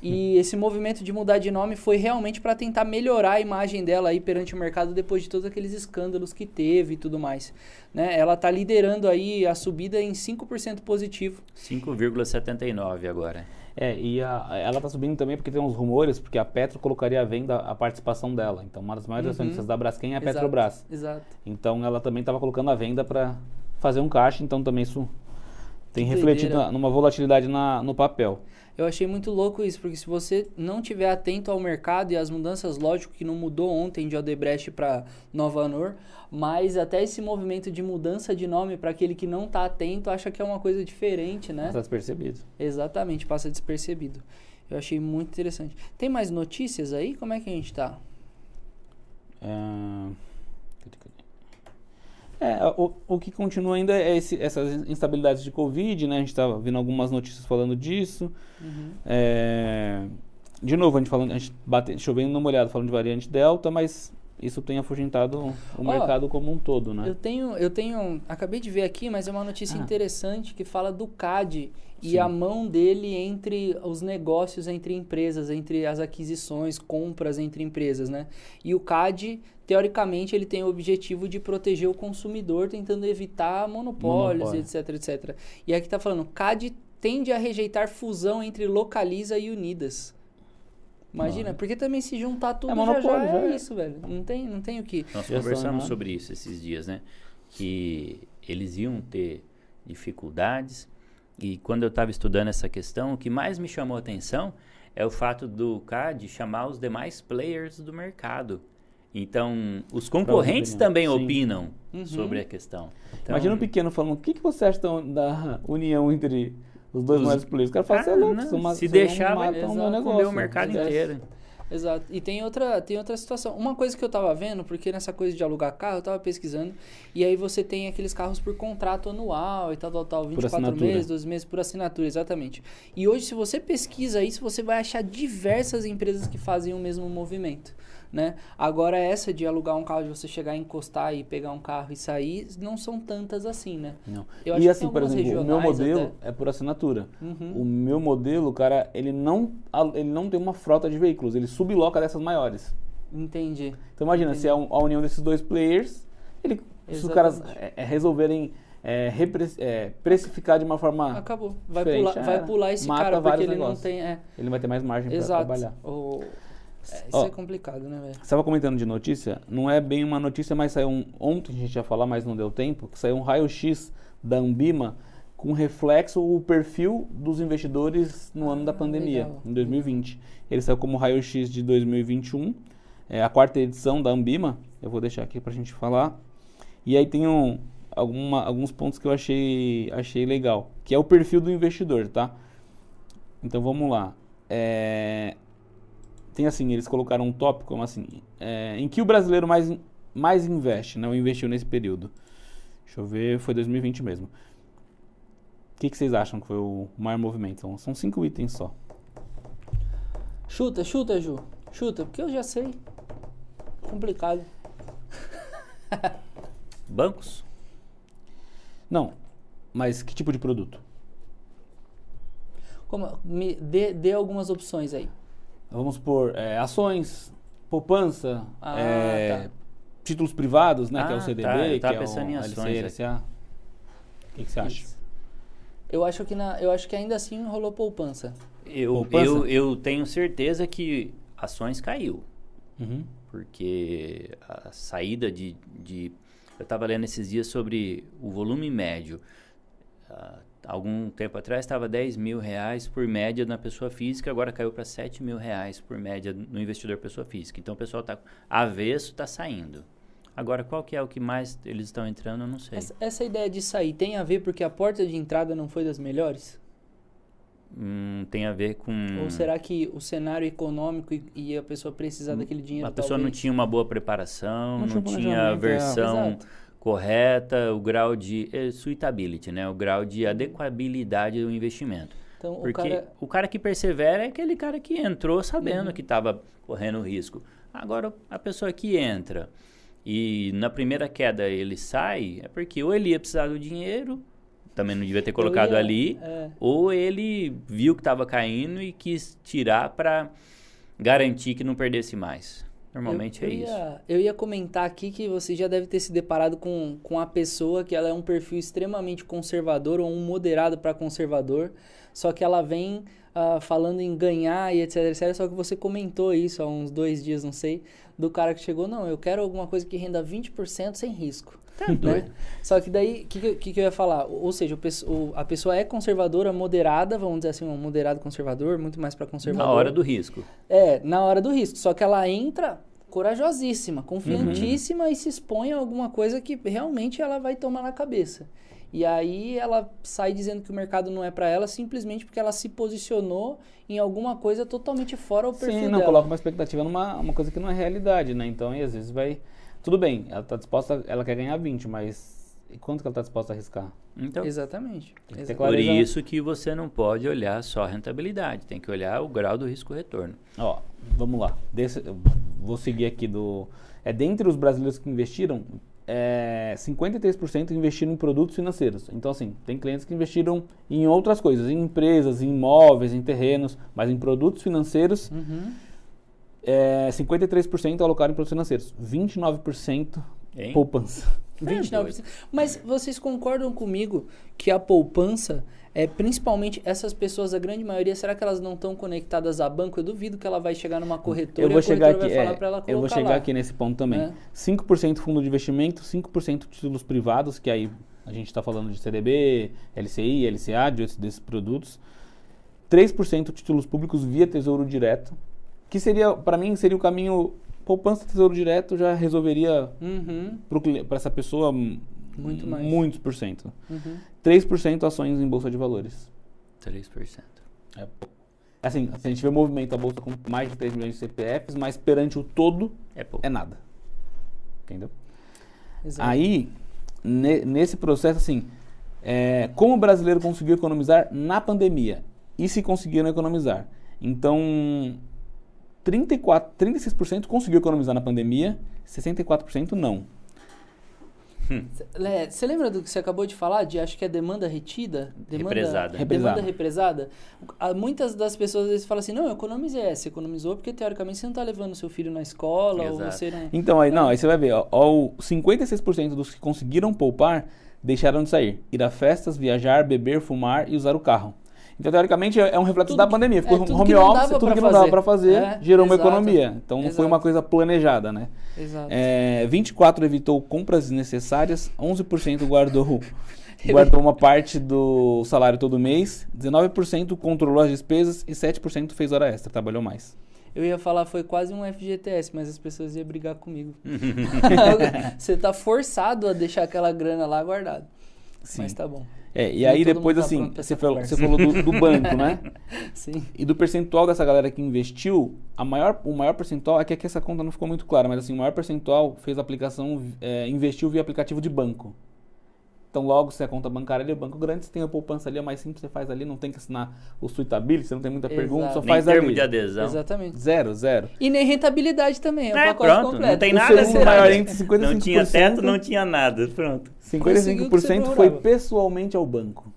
E esse movimento de mudar de nome foi realmente para tentar melhorar a imagem dela aí perante o mercado depois de todos aqueles escândalos que teve e tudo mais. Né? Ela está liderando aí a subida em 5% positivo. 5,79 agora. É, e a, ela está subindo também porque tem uns rumores, porque a Petro colocaria à venda a participação dela. Então, uma das maiores Uhum. acionistas da Braskem é a Exato, Petrobras. Exato. Então, ela também estava colocando à venda para fazer um caixa. Então, também isso tem Que refletido na- numa volatilidade na, no papel. Eu achei muito louco isso, porque se você não tiver atento ao mercado e às mudanças, lógico que não mudou ontem de Odebrecht para Nova Anor, mas até esse movimento de mudança de nome para aquele que não está atento acha que é uma coisa diferente, né? Está despercebido. Exatamente, passa despercebido. Eu achei muito interessante. Tem mais notícias aí? Como é que a gente tá? É? É, o, o que continua ainda é esse- essas instabilidades de Covid, né? A gente estava vendo algumas notícias falando disso. Uhum. É, de novo, a gente falando, a gente bate, deixa eu ver uma olhada falando de variante Delta, mas isso tem afugentado o Ó, mercado como um todo, né? Eu tenho, eu tenho, acabei de ver aqui, mas é uma notícia Ah. interessante que fala do CAD e Sim. a mão dele entre os negócios entre empresas, entre as aquisições, compras entre empresas, né? E o CAD, teoricamente, ele tem o objetivo de proteger o consumidor, tentando evitar monopólios, Monopólio. etc, etc. E aqui tá falando, CAD tende a rejeitar fusão entre Localiza e Unidas. Imagina, Ah. porque também se juntar tudo já, monopólio, já já é é. isso, velho. Não tem, não tem o que. Nós Já conversamos são, sobre isso esses dias, né? Que eles iam ter dificuldades. E quando eu estava estudando essa questão, o que mais me chamou a atenção é o fato do CAD chamar os demais players do mercado. Então, os concorrentes também Sim. opinam Uhum. sobre a questão. Então, Imagina um pequeno falando, o que, que você acha tão- da união entre os dois Os- maiores players? O cara fala, Ah, você é louco, não, uma- se deixar, vai mata o meu negócio. comer o mercado inteiro. Exato. E tem outra, tem outra situação. Uma coisa que eu tava vendo, porque nessa coisa de alugar carro, eu tava pesquisando, e aí você tem aqueles carros por contrato anual e tal, tal, tal, 24 assinatura. meses, 12 meses por assinatura, exatamente. E hoje, se você pesquisa isso, você vai achar diversas empresas que fazem o mesmo movimento. Né? Agora, essa de alugar um carro, de você chegar e encostar e pegar um carro e sair, não são tantas assim, né? Não. Eu E assim, por exemplo, o meu modelo é por assinatura. Uhum. O meu modelo, cara, ele não, ele não tem uma frota de veículos, ele subloca dessas maiores. Entendi. Então imagina, se é a união desses dois players, ele, se os caras é, é, resolverem é, é, precificar de uma forma, Acabou. Vai pular, já vai pular esse cara porque ele não negócios. tem. É, ele vai ter mais margem para exato. trabalhar. O- é, isso Ó. é complicado, né, velho? Você estava comentando de notícia, não é bem uma notícia, mas saiu um, ontem a gente ia falar, mas não deu tempo, que saiu um raio-x da Ambima com reflexo o perfil dos investidores no ano da Ah, pandemia, legal. em 2020. Ele saiu como raio-x de 2021, é a quarta edição da Ambima, eu vou deixar aqui para a gente falar. E aí tem um, alguma, alguns pontos que eu achei, achei legal, que é o perfil do investidor, tá? Então vamos lá. É, tem assim, eles colocaram um tópico como assim, é, em que o brasileiro mais, mais investe, né? Ou investiu nesse período. Deixa eu ver, foi 2020 mesmo. O que, que vocês acham que foi o maior movimento? São, são cinco itens só. Chuta, chuta, Ju. Chuta, porque eu já sei. Complicado. Bancos? Não, mas que tipo de produto? Como, me dê, dê algumas opções aí. Vamos por é, ações, poupança, Ah, é, tá. títulos privados, né? que é o Ah, CDB, tá, eu que é pensando em o ações LCI, aqui. LCA. O que, que você acha? Eu acho que na, eu acho que ainda assim rolou poupança. Eu, Poupança? eu, eu tenho certeza que ações caiu. Uhum. porque a saída de, de eu estava lendo esses dias sobre o volume médio Ah, algum tempo atrás estava 10 mil reais por média na pessoa física agora caiu para 7 mil reais por média no investidor pessoa física então o pessoal está avesso está saindo agora qual que é o que mais eles estão entrando eu não sei Essa, essa ideia de sair tem a ver porque a porta de entrada não foi das melhores? hum, tem a ver com Ou será que o cenário econômico e, e a pessoa precisar daquele dinheiro a pessoa não talvez? tinha uma boa preparação, Não não, tinha um tinha a planejamento, é. Correta, o grau de é, suitability, né? O grau de adequabilidade do investimento. Então, o Porque cara... o cara que persevera é aquele cara que entrou sabendo Uhum. que estava correndo risco. Agora, a pessoa que entra e na primeira queda ele sai, é porque ou ele ia precisar do dinheiro, também não devia ter colocado ia- ali, é. ou ele viu que estava caindo e quis tirar para garantir que não perdesse mais. Normalmente eu, é eu isso. Ia, eu ia comentar aqui que você já deve ter se deparado com, com a pessoa que ela é um perfil extremamente conservador ou um moderado para conservador, só que ela vem ah, falando em ganhar e etc, etc. Só que você comentou isso há uns dois dias, não sei, do cara que chegou, não, eu quero alguma coisa que renda 20% sem risco. Tá né? Só que daí, o que, que, que eu ia falar? Ou seja, o a pessoa é conservadora, moderada, vamos dizer assim, um moderado conservador, muito mais para conservador. Na hora do risco. É, na hora do risco. Só que ela entra corajosíssima, confiantíssima e se expõe a alguma coisa que realmente ela vai tomar na cabeça. E aí ela sai dizendo que o mercado não é para ela simplesmente porque ela se posicionou em alguma coisa totalmente fora o perfil Sim, não dela. coloca uma expectativa numa uma coisa que não é realidade, né? Então, aí, às vezes vai. Tudo bem, ela tá disposta, ela quer ganhar 20, mas e quanto que ela tá disposta a arriscar? Então, Exatamente. Exatamente. por clareza- isso que você não pode olhar só a rentabilidade, tem que olhar o grau do risco-retorno. Ó, vamos lá. Desse, vou seguir aqui do. É dentre os brasileiros que investiram, é, 53% investiram em produtos financeiros. Então, assim, tem clientes que investiram em outras coisas, em empresas, em imóveis, em terrenos, mas em produtos financeiros, Uhum. É, 53% alocaram em produtos financeiros, 29% Hein? poupança. 29%. Mas vocês concordam comigo que a poupança é principalmente essas pessoas, a grande maioria, será que elas não estão conectadas a banco? Eu duvido que ela vai chegar numa corretora Eu vou e a chegar corretora aqui, vai falar é, para ela colocar eu vou chegar lá. aqui nesse ponto também. É. 5% fundo de investimento, 5% títulos privados, que aí a gente está falando de CDB, LCI, LCA, de outros desses produtos. 3% títulos públicos via Tesouro Direto, que seria, para mim, seria o caminho poupança Tesouro Direto já resolveria Uhum, para essa pessoa Muito mais. muitos por cento. uhum. 3% ações em bolsa de valores. 3%. É pouco. Assim, a gente vê o movimento da bolsa com mais de 3 milhões de CPFs, mas perante o todo É pouco. é nada. Entendeu? Exato. Aí, ne- nesse processo, assim, é, como o brasileiro conseguiu economizar na pandemia e se conseguiram economizar? Então, 34, 36% conseguiu economizar na pandemia, 64% não. Você lembra do que você acabou de falar? De acho que é demanda retida? Demanda, Represada. Demanda Represada. represada. Muitas das pessoas às vezes falam assim: não, eu economizei. É, você economizou porque teoricamente você não está levando seu filho na escola ou Exato. você não. Então, aí, não, aí você vai ver, ó, ó, o 56% dos que conseguiram poupar deixaram de sair. Ir a festas, viajar, beber, fumar e usar o carro. Então, teoricamente, é um reflexo Tudo da pandemia. Ficou é, tudo home office, tudo que não dava para fazer, É, gerou uma exato. economia. Então, não foi Exato. uma coisa planejada, né? Exato. É, 24 evitou compras desnecessárias, 11% guardou, guardou uma parte do salário todo mês, 19% controlou as despesas e 7% fez hora extra, trabalhou mais. Eu ia falar, foi quase um FGTS, mas as pessoas iam brigar comigo. você tá forçado a deixar aquela grana lá guardada. Sim. Mas tá bom. É, e aí depois tá assim, você falou, você falou do, do banco, né? Sim. E do percentual dessa galera que investiu, a maior, o maior percentual, aqui, aqui essa conta não ficou muito clara, mas assim, o maior percentual fez aplicação, é, investiu via aplicativo de banco. Então, logo, se a conta bancária ali é banco grande, você tem a poupança ali, é mais simples, você faz ali, não tem que assinar o suitability, você não tem muita pergunta, só Exato. Nem faz termo ali. de adesão. Exatamente. Zero, zero. E nem rentabilidade também, é o É, pacote pronto, completo. não tem O nada segundo assim, maior nada. índice, 55%. Não tinha teto, não tinha nada. Pronto. Conseguiu o que você 55% foi pessoalmente ao banco.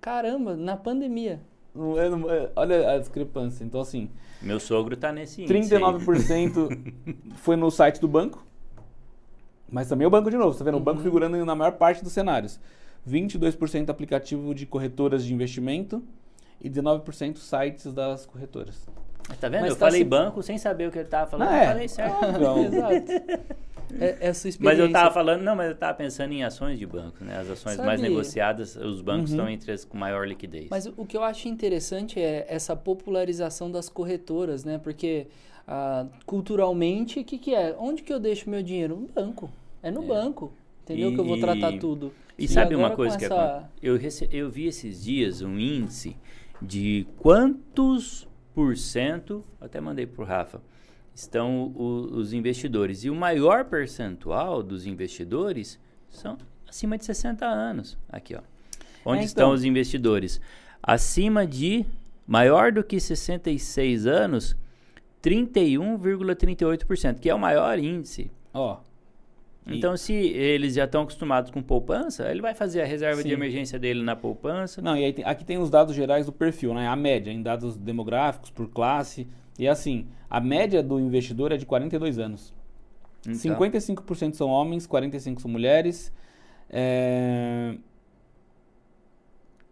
Caramba, na pandemia. É- olha a discrepância. Então, assim, Meu sogro tá nesse índice. aí. 39% foi no site do banco. Mas também é o banco de novo, você tá vendo? O banco figurando na maior parte dos cenários. 22% aplicativo de corretoras de investimento e 19% sites das corretoras. Mas Tá vendo? Mas eu tá falei se- banco sem saber o que ele tava falando. Não, eu é. falei certo. Então, Exato. É, é a sua experiência. Mas eu tava falando, não, mas eu tava pensando em ações de banco, né? As ações mais Sabe- negociadas, os bancos Uhum. estão entre as com maior liquidez. Mas o que eu acho interessante é essa popularização das corretoras, né? Porque ah, culturalmente, o que, que é? Onde que eu deixo meu dinheiro? No banco. É no É. banco. Entendeu? E- que eu vou tratar e- tudo. E sabe uma coisa que essa... acon- eu, rece- eu vi esses dias um índice de quantos por cento, até mandei para o Rafa, estão o- os investidores. E o maior percentual dos investidores são acima de 60 anos. Aqui, ó. Onde É, estão então. os investidores? Acima de, maior do que 66 anos, 31,38%, que é o maior índice. Ó, E- Então, se eles já estão acostumados com poupança, ele vai fazer a reserva de Sim. emergência dele na poupança. Não, e aí aqui tem os dados gerais do perfil, né? A média, em dados demográficos, por classe. E assim, a média do investidor é de 42 anos. Então, 55% são homens, 45% são mulheres. É,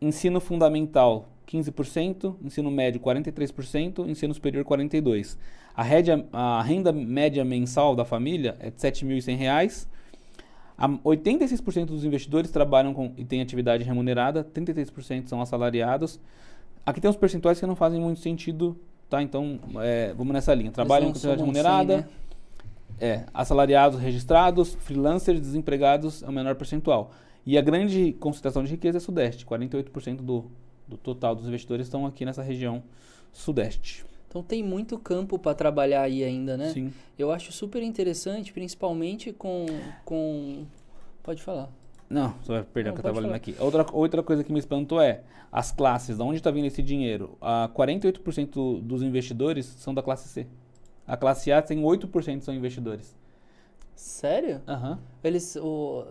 Ensino fundamental, 15%. Ensino médio, 43%. Ensino superior, 42%. A, rédea- a renda média mensal da família é de 7.100 reais. A- 86% dos investidores trabalham com, e têm atividade remunerada, 33% são assalariados. Aqui tem uns percentuais que não fazem muito sentido, tá? Então, é, vamos nessa linha. Trabalham com atividade remunerada, 100, né? é, assalariados registrados, freelancers, desempregados é o menor percentual. E a grande concentração de riqueza é Sudeste. 48% do, do total dos investidores estão aqui nessa região Sudeste. Então tem muito campo para trabalhar aí ainda, né? Sim. Eu acho super interessante, principalmente com. com... Pode falar. Não, você vai perder Não, o que eu pode estava falar. aqui. Outra, outra coisa que me espantou é as classes, de onde está vindo esse dinheiro? Ah, 48% dos investidores são da classe C. A classe A tem 8% são investidores. Sério? Aham. Eles. O...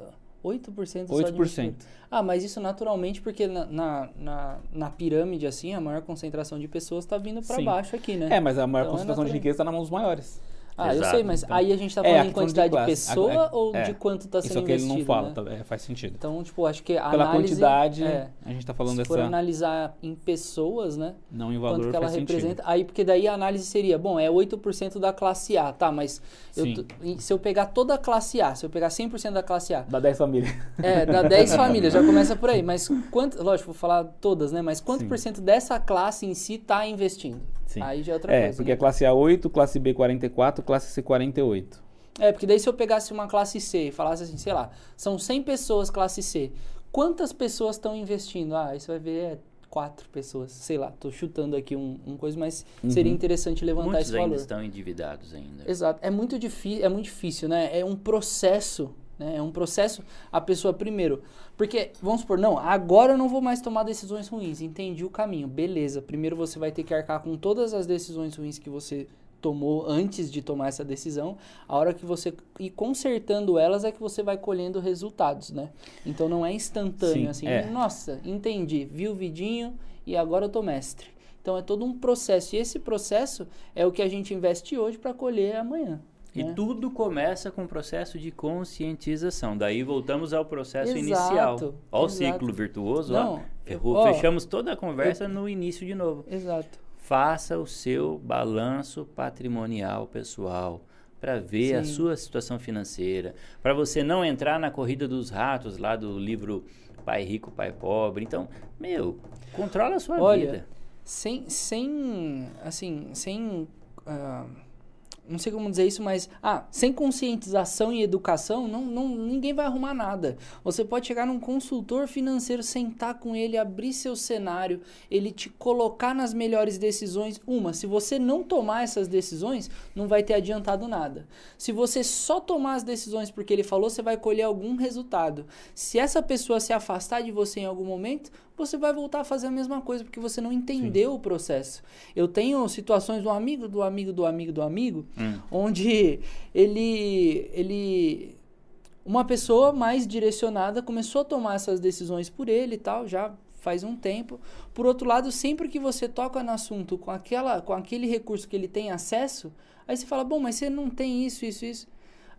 8% só de 8%. investimento. Ah, mas isso naturalmente porque na, na, na, na pirâmide, assim, a maior concentração de pessoas está vindo para baixo aqui, né? É, mas a maior Então é concentração de natural. riqueza está na mão dos maiores. Ah, eu Exato, sei, mas então. aí a gente tá É, falando aqui em de quantidade de, classe. pessoa A- ou é. de quanto está Isso sendo aqui ele investido, não fala, né? tá- é, faz sentido. Então, tipo, acho que a Pela análise... quantidade, é, a gente está falando se for dessa. analisar em pessoas, né? Não em quanto valor que ela representa. sentido. Aí, porque daí a análise seria, bom, é 8% da classe A, tá, mas eu se eu pegar toda a classe A, se eu pegar 100% da classe A, Dá 10 famílias. é, dá 10 famílias, já começa por aí, mas quanto, lógico, vou falar todas, né, mas quanto Sim. por cento dessa classe em si tá investindo? Sim. Aí já é outra É, coisa. porque né? a classe A 8, classe B 44, classe C 48. É, porque daí se eu pegasse uma classe C e falasse assim, sei lá, são 100 pessoas classe C, quantas pessoas estão investindo? Ah, aí você vai ver, é quatro pessoas, sei lá, tô chutando aqui um, um coisa, mas seria Uhum. interessante levantar muitos esse ainda valor. estão endividados ainda. Exato, é muito, é muito difícil, né? É um processo, né? É um processo, a pessoa primeiro, porque, vamos supor, não, agora eu não vou mais tomar decisões ruins, entendi o caminho, beleza, primeiro você vai ter que arcar com todas as decisões ruins que você tomou antes de tomar essa decisão, a hora que você ir consertando elas é que você vai colhendo resultados, né? Então não é instantâneo, Sim, assim, é. nossa, entendi, vi o vidinho e agora eu tô mestre. Então é todo um processo, e esse processo é o que a gente investe hoje para colher amanhã. E né? tudo começa com o processo de conscientização. Daí voltamos ao processo Exato, inicial. Olha o ciclo virtuoso. Não, ó. Ferrou, ó, fechamos toda a conversa no início de novo. Exato. Faça o seu balanço patrimonial pessoal para ver a Sim. sua situação financeira, para você não entrar na corrida dos ratos lá do livro Pai Rico, Pai Pobre. Então, meu, controla a sua Olha, vida. Sem, sem, assim, sem, ah, não sei como dizer isso, mas, ah, sem conscientização e educação, não, não, ninguém vai arrumar nada. Você pode chegar num consultor financeiro, sentar com ele, abrir seu cenário, ele te colocar nas melhores decisões. Uma, se você não tomar essas decisões, não vai ter adiantado nada. Se você só tomar as decisões porque ele falou, você vai colher algum resultado. Se essa pessoa se afastar de você em algum momento, você vai voltar a fazer a mesma coisa porque você não entendeu o processo. Eu tenho situações do amigo, do amigo, do amigo, do amigo, Hum. onde ele ele uma pessoa mais direcionada começou a tomar essas decisões por ele e tal, já faz um tempo. Por outro lado, sempre que você toca no assunto com aquela com aquele recurso que ele tem acesso, aí você fala: "Bom, mas você não tem isso, isso, isso".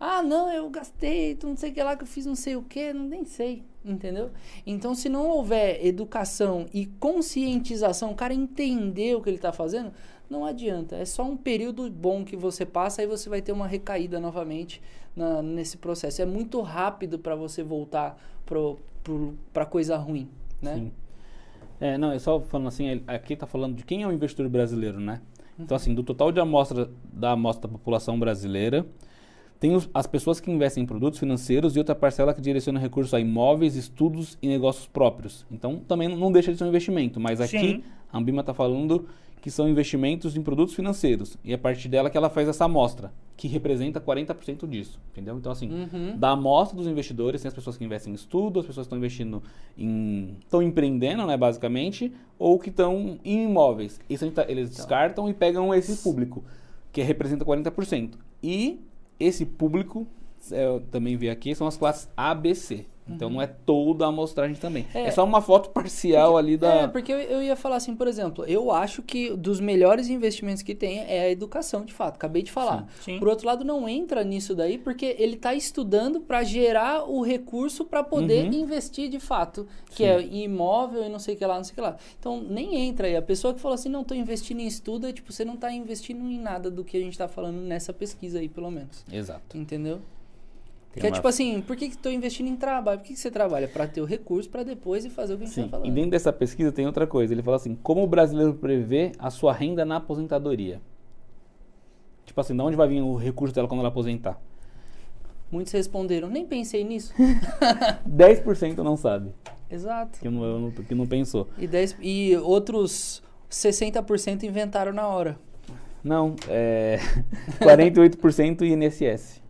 Ah, não, eu gastei, não sei o que lá que eu fiz não sei o que, não nem sei, entendeu? Então, se não houver educação e conscientização, o cara entender o que ele está fazendo, não adianta. É só um período bom que você passa aí você vai ter uma recaída novamente na- nesse processo. É muito rápido para você voltar para coisa ruim, né? Sim. É, não, é só falando assim, aqui tá falando de quem é o investidor brasileiro, né? Então, assim, do total de amostra da amostra da população brasileira, Tem os- as pessoas que investem em produtos financeiros e outra parcela que direciona recursos a imóveis, estudos e negócios próprios. Então, também não deixa de ser um investimento. Mas aqui, Sim. a Ambima está falando que são investimentos em produtos financeiros. E é a partir dela que ela faz essa amostra, que representa 40% disso. Entendeu? Então, assim, Uhum. da amostra dos investidores, tem as pessoas que investem em estudo, as pessoas que estão investindo em. estão empreendendo, né, basicamente, ou que estão em imóveis. Isso tá- eles descartam e pegam esse público, que representa 40%. E esse público, é, eu também vi aqui, são as classes A, Então não é toda a amostragem também. É, É. só uma foto parcial ali da. É, porque eu, eu ia falar assim, por exemplo, eu acho que dos melhores investimentos que tem é a educação, de fato. Acabei de falar. Sim. Por outro lado, não entra nisso daí, porque ele está estudando para gerar o recurso para poder Uhum. investir de fato, que Sim. é em imóvel e não sei o que lá, não sei o que lá. Então, nem entra aí. A pessoa que falou assim, não, estou investindo em estudo, é tipo, você não está investindo em nada do que a gente está falando nessa pesquisa aí, pelo menos. Exato. Entendeu? Tem que é uma- tipo assim, por que estou investindo em trabalho? Por que, que você trabalha? Para ter o recurso para depois e fazer o que a gente Sim. está falando. E dentro dessa pesquisa tem outra coisa. Ele fala assim: como o brasileiro prevê a sua renda na aposentadoria? Tipo assim, de onde vai vir o recurso dela quando ela aposentar? Muitos responderam, nem pensei nisso. 10% não sabe. Exato. Que não- que não pensou. E, 10, e outros 60% inventaram na hora. Não, é 48% INSS.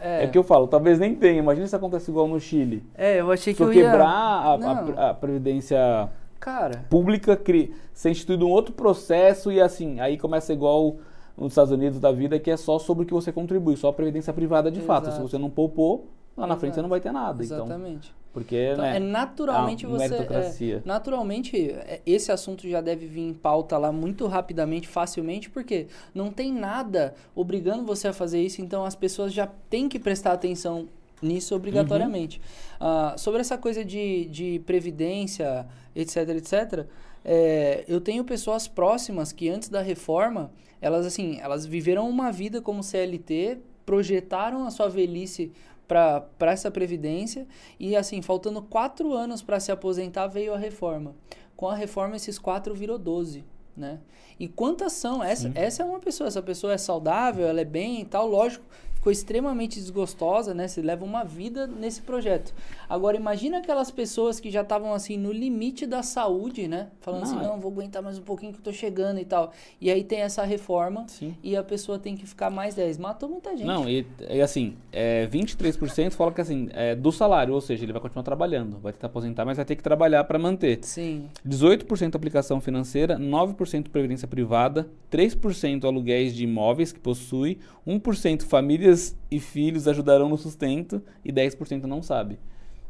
É. É, o que eu falo, talvez nem tenha. Imagina se acontece igual no Chile. é eu achei que eu eu ia... quebrar a, a- a previdência Cara, pública, cri- ser instituído um outro processo e assim, aí começa igual nos Estados Unidos da vida, que é só sobre o que você contribui, só a previdência privada de fato. Se Exato. você não poupou, lá na frente Exato. você não vai ter nada. Então, exatamente. Porque, Então, né, é naturalmente a você... meritocracia. é, naturalmente, é, esse assunto já deve vir em pauta lá muito rapidamente, facilmente, porque não tem nada obrigando você a fazer isso, então as pessoas já têm que prestar atenção nisso obrigatoriamente. Ah, sobre essa coisa de, de previdência, etc, etc, é, eu tenho pessoas próximas que antes da reforma, elas assim, elas viveram uma vida como CLT, projetaram a sua velhice para essa previdência e assim, faltando quatro anos para se aposentar, veio a reforma. Com a reforma, esses quatro virou 12, né? E quantas são? Essa, essa é uma pessoa, essa pessoa é saudável, ela é bem e tal, lógico, ficou extremamente desgostosa, né? Você leva uma vida nesse projeto. Agora, imagina aquelas pessoas que já estavam assim no limite da saúde, né? Falando assim, Não, é- não, vou aguentar mais um pouquinho que eu tô chegando e tal. E aí tem essa reforma Sim. e a pessoa tem que ficar mais 10. Matou muita gente. Não, e, e assim, é, 23% fala que assim, é do salário, ou seja, ele vai continuar trabalhando, vai tentar aposentar, mas vai ter que trabalhar para manter. Sim. 18% aplicação financeira, 9% previdência privada, 3% aluguéis de imóveis que possui, 1% famílias e filhos ajudarão no sustento e 10% não sabe.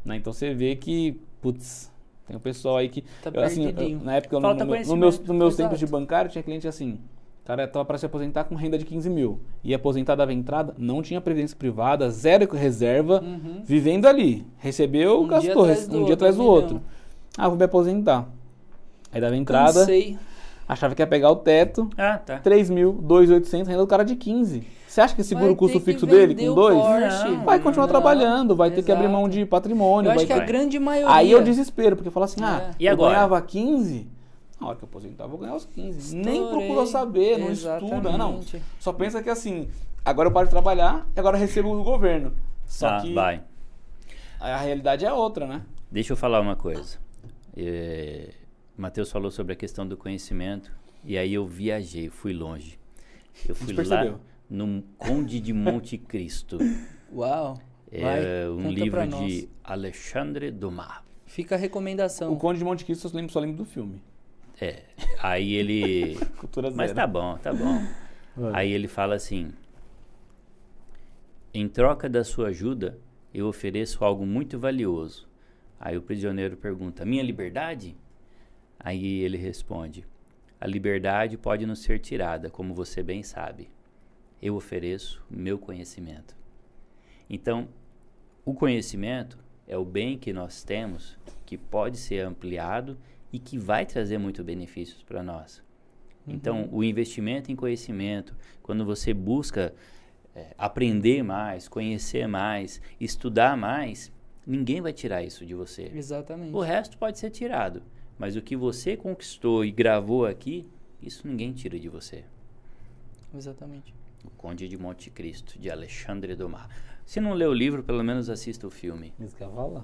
Né? Então você vê que, putz, tem um pessoal aí que. Tá eu, assim, eu- na época, eu, Falta no, meu- no meus, no meus tempos de bancário, tinha cliente assim. O cara tava para se aposentar com renda de 15 mil. E aposentar dava entrada, não tinha previdência privada, zero reserva, Uhum. vivendo ali. Recebeu, Um dia gastou, do um dia atrás do outro. milhão. Ah, vou me aposentar. Aí dava entrada, Cansei. achava que ia pegar o teto, Ah, tá. 3 mil, 2.800, renda do cara de 15. Você acha que segura Vai o custo fixo dele com o 2? Porsche. Não, Vai continuar Não, trabalhando, vai ter que abrir mão exato. de patrimônio. Eu vai acho que a grande maioria. Aí eu desespero, porque eu falo assim, ah, É. Eu ganhava 15, na hora que eu aposentar eu vou ganhar os 15. Nem Estourei. procurou saber, não estuda, não. Exatamente. Só pensa que assim, agora eu paro de trabalhar e agora eu recebo do governo. Só Ah, que vai. a realidade é outra, né? Deixa eu falar uma coisa. É, o Matheus falou sobre a questão do conhecimento e aí eu viajei, fui longe. Eu fui lá percebeu. No Conde de Monte Cristo. Uau. É Vai, um livro de. Alexandre Dumas. Fica a recomendação. O Conde de Monte Cristo eu só lembro, só lembro do filme. É, aí ele Cultura zero. Mas tá bom, tá bom. Vai. Aí ele fala assim: Em troca da sua ajuda, eu ofereço algo muito valioso. Aí o prisioneiro pergunta: Minha liberdade? Aí ele responde: A liberdade pode nos ser tirada, como você bem sabe. Eu ofereço meu conhecimento. Então, o conhecimento é o bem que nós temos, que pode ser ampliado e que vai trazer muito benefícios para nós. Então, o investimento em conhecimento, quando você busca eh, aprender mais, conhecer mais, estudar mais, ninguém vai tirar isso de você. Exatamente. O resto pode ser tirado, mas o que você conquistou e gravou aqui, isso ninguém tira de você. Exatamente. O Conde de Monte Cristo, de Alexandre Dumas. Se não leu o livro, pelo menos assista o filme. Isso que eu.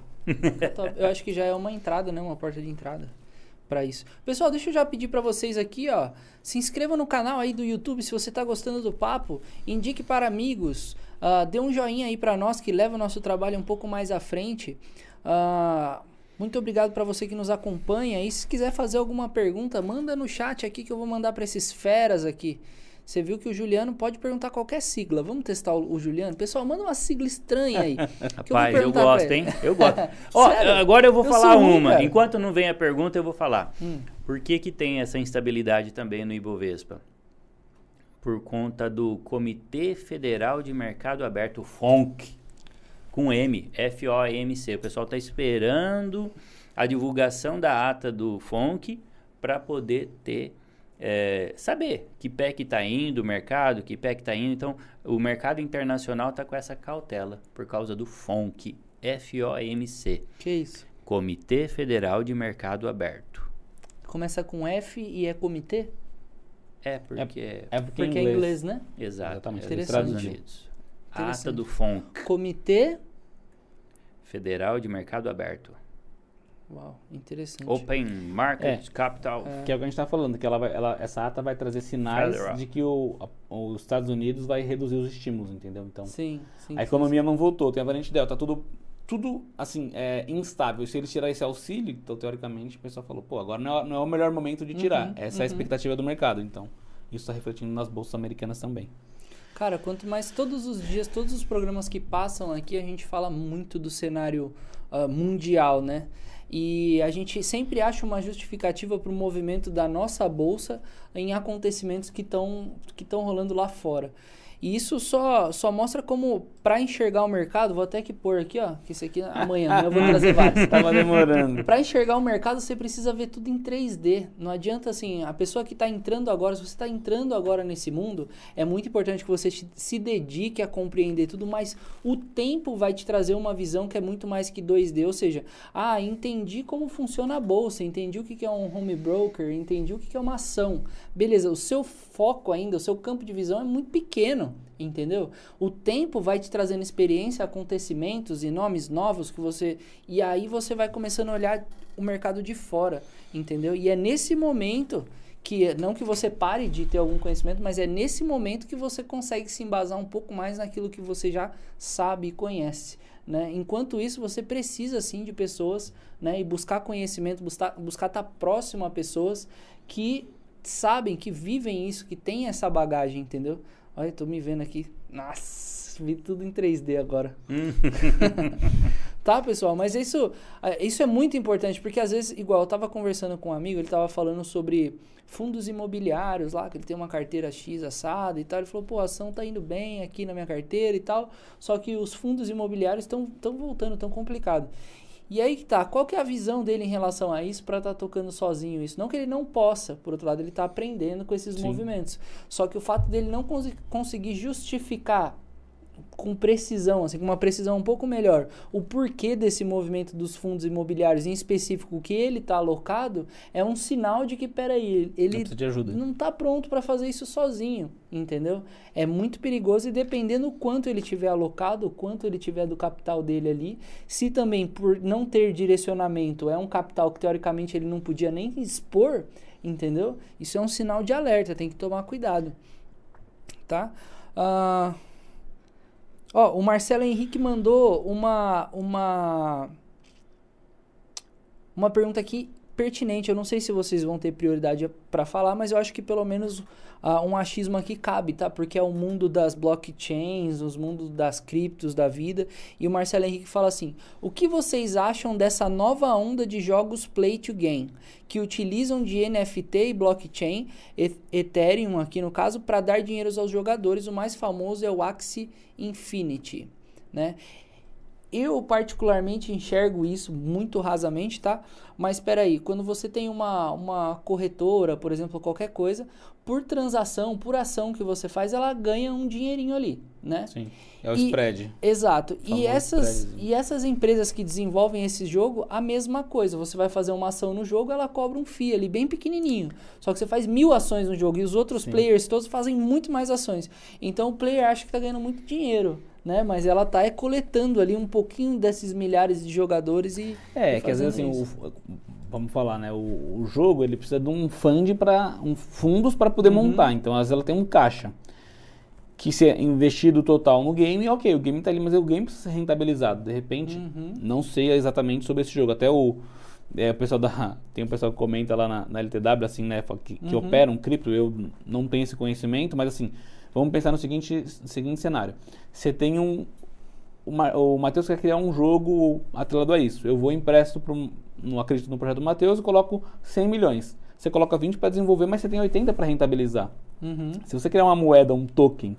Top. Eu acho que já é uma entrada, né? Uma porta de entrada para isso. Pessoal, deixa eu já pedir para vocês aqui, ó, se inscreva no canal aí do YouTube se você tá gostando do papo, indique para amigos, ah, dê um joinha aí para nós que leva o nosso trabalho um pouco mais à frente. Ah, muito obrigado para você que nos acompanha. E se quiser fazer alguma pergunta, manda no chat aqui que eu vou mandar para esses feras aqui. Você viu que o Juliano pode perguntar qualquer sigla. Vamos testar o, o Juliano? Pessoal, manda uma sigla estranha aí. eu Rapaz, eu, pra gosto, hein? Eu gosto. Ó, agora eu vou Eu falar ruim, uma. cara. Enquanto não vem a pergunta, eu vou falar. Hum. Por que, que tem essa instabilidade também no Ibovespa? Por conta do Comitê Federal de Mercado Aberto, FONC, com M, F-O-M-C. O pessoal está esperando a divulgação da ata do FONC para poder ter, é, saber que pé que está indo o mercado, que pé que está indo. Então, o mercado internacional está com essa cautela por causa do FONC, F-O-M-C, Que isso? Comitê Federal de Mercado Aberto. Começa com F e é comitê? É, porque... É porque, Porque em é inglês. né? Exato. Exatamente, é Estados. Unidos. Ata do FONC, Comitê. Federal de Mercado Aberto. Uau, interessante. Open Market Capital. Que é o que a gente está falando, que ela vai, ela, essa ata vai trazer sinais Federal. de que o, a- os Estados Unidos vai reduzir os estímulos, entendeu? Então, Sim, sim. a economia não voltou, tem a variante delta, tá tudo, tudo assim, é, instável. Se eles tirarem esse auxílio, então teoricamente o pessoal falou, pô, agora não é, não é o melhor momento de tirar. Uhum, Essa é a uhum. expectativa do mercado, então. Isso está refletindo nas bolsas americanas também. Cara, quanto mais todos os dias, todos os programas que passam aqui, a gente fala muito do cenário ah, mundial, né? E a gente sempre acha uma justificativa para o movimento da nossa bolsa em acontecimentos que estão que estão rolando lá fora. E isso só, só mostra como, para enxergar o mercado, vou até que pôr aqui, ó, que esse aqui amanhã, amanhã eu vou trazer vários. Tava demorando. Para enxergar o mercado, você precisa ver tudo em 3D. Não adianta assim, a pessoa que está entrando agora, se você está entrando agora nesse mundo, é muito importante que você se dedique a compreender tudo, mas o tempo vai te trazer uma visão que é muito mais que 2D. Ou seja, ah, entendi como funciona a bolsa, entendi o que é um home broker, entendi o que é uma ação. Beleza, o seu foco ainda, o seu campo de visão é muito pequeno. Entendeu? O tempo vai te trazendo experiência, acontecimentos e nomes novos que você. E aí você vai começando a olhar o mercado de fora, entendeu? E é nesse momento que, não que você pare de ter algum conhecimento, mas é nesse momento que você consegue se embasar um pouco mais naquilo que você já sabe e conhece. Né? Enquanto isso, você precisa sim de pessoas né? e buscar conhecimento, buscar, buscar estar próximo a pessoas que sabem, que vivem isso, que têm essa bagagem, entendeu? Olha, eu tô me vendo aqui. Nossa, vi tudo em 3D agora. tá, pessoal? Mas isso, eh, isso é muito importante, porque às vezes, igual eu tava conversando com um amigo, ele tava falando sobre fundos imobiliários lá, que ele tem uma carteira X assada e tal. Ele falou, pô, a ação tá indo bem aqui na minha carteira e tal, só que os fundos imobiliários estão voltando, tão complicado. E aí que tá, qual que é a visão dele em relação a isso para estar tocando sozinho isso? Não que ele não possa, por outro lado, ele tá aprendendo com esses Sim. movimentos. Só que o fato dele não consi- conseguir justificar com precisão, assim, com uma precisão um pouco melhor, o porquê desse movimento dos fundos imobiliários, em específico o que ele está alocado, é um sinal de que, peraí, ele Precisa de ajuda. não está pronto para fazer isso sozinho, entendeu? É muito perigoso e dependendo quanto ele tiver alocado, o quanto ele tiver do capital dele ali, se também por não ter direcionamento é um capital que teoricamente ele não podia nem expor, entendeu? Isso é um sinal de alerta, tem que tomar cuidado, tá? Ah, Ó, o Marcelo Henrique mandou uma uma uma pergunta aqui pertinente. Eu não sei se vocês vão ter prioridade para falar, mas eu acho que pelo menos ah, um achismo aqui cabe, tá? Porque é o mundo das blockchains, os mundos das criptos da vida. E o Marcelo Henrique fala assim: "O que vocês acham dessa nova onda de jogos play to gain, que utilizam de NFT e blockchain, Ethereum aqui no caso, para dar dinheiro aos jogadores? O mais famoso é o Axie Infinity, né? Eu particularmente enxergo isso muito rasamente, tá? Mas espera aí, quando você tem uma, uma corretora, por exemplo, qualquer coisa, por transação, por ação que você faz, ela ganha um dinheirinho ali, né? Sim. É o E- spread. Exato. E essas, spreadzinho. e essas empresas que desenvolvem esse jogo, a mesma coisa. Você vai fazer uma ação no jogo, ela cobra um FII ali, bem pequenininho. Só que você faz mil ações no jogo e os outros Sim. players todos fazem muito mais ações. Então o player acha que tá ganhando muito dinheiro, né? Mas ela tá é, coletando ali um pouquinho desses milhares de jogadores e. É, e que às vezes assim, o, vamos falar, né? O, o jogo ele precisa de um fund para um fundos para poder Uhum. montar. Então, às vezes ela tem um caixa que se é investido total no game, ok, o game tá ali, mas o game precisa ser rentabilizado. De repente, Uhum. não sei exatamente sobre esse jogo. Até o é, o pessoal da tem um pessoal que comenta lá na, na LTW assim, né, que, que Uhum. opera um cripto, eu não tenho esse conhecimento, mas assim, vamos pensar no seguinte seguinte cenário. Você tem um o, Ma- o Matheus quer criar um jogo atrelado a isso. Eu vou empresto para um, não acredito no projeto do Matheus e coloco 100 milhões. Você coloca 20 para desenvolver, mas você tem 80 para rentabilizar. Uhum. Se você criar uma moeda, um token,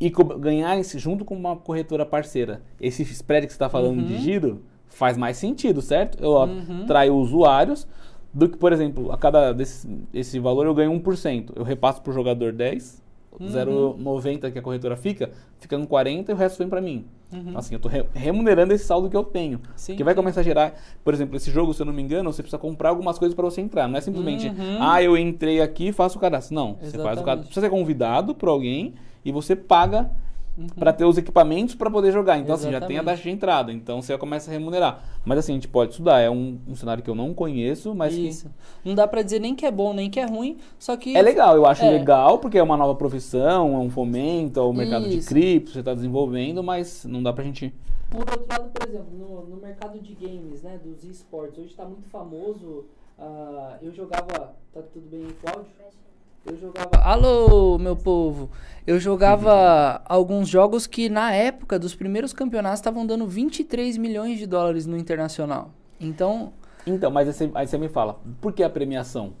e ganhar esse, junto com uma corretora parceira, esse spread que você está falando Uhum. de giro, faz mais sentido, certo? Eu Uhum. atraio usuários do que, por exemplo, a cada desse, esse valor eu ganho 1%. Eu repasso para o jogador 10, Uhum. 0,90 que a corretora fica, fica no 40 e o resto vem para mim. Uhum. Assim, eu estou remunerando esse saldo que eu tenho. Sim, que vai sim. começar a gerar, por exemplo, esse jogo, se eu não me engano, você precisa comprar algumas coisas para você entrar. Não é simplesmente, Uhum. ah, eu entrei aqui e faço o cadastro. Não, você faz o Exatamente. cadastro. Precisa ser convidado por alguém e você paga Uhum. para ter os equipamentos para poder jogar. Então, assim, já tem a Exatamente. taxa de entrada. Então, você começa a remunerar. Mas, assim, a gente pode estudar. É um, um cenário que eu não conheço, mas que Isso. Não dá pra dizer nem que é bom, nem que é ruim, só que é legal. Eu acho É. legal porque é uma nova profissão, é um fomento ao mercado de Isso. cripto, você está desenvolvendo, mas não dá pra gente... Por outro lado, por exemplo, no, no mercado de games, né, dos esportes, hoje está muito famoso. ah, eu jogava. Tá tudo bem aí com o áudio? Eu jogava. Alô, meu povo! Eu jogava alguns jogos que na época dos primeiros campeonatos estavam dando 23 milhões de dólares no internacional. Então, Então, mas aí você, aí você me fala, por que a premiação?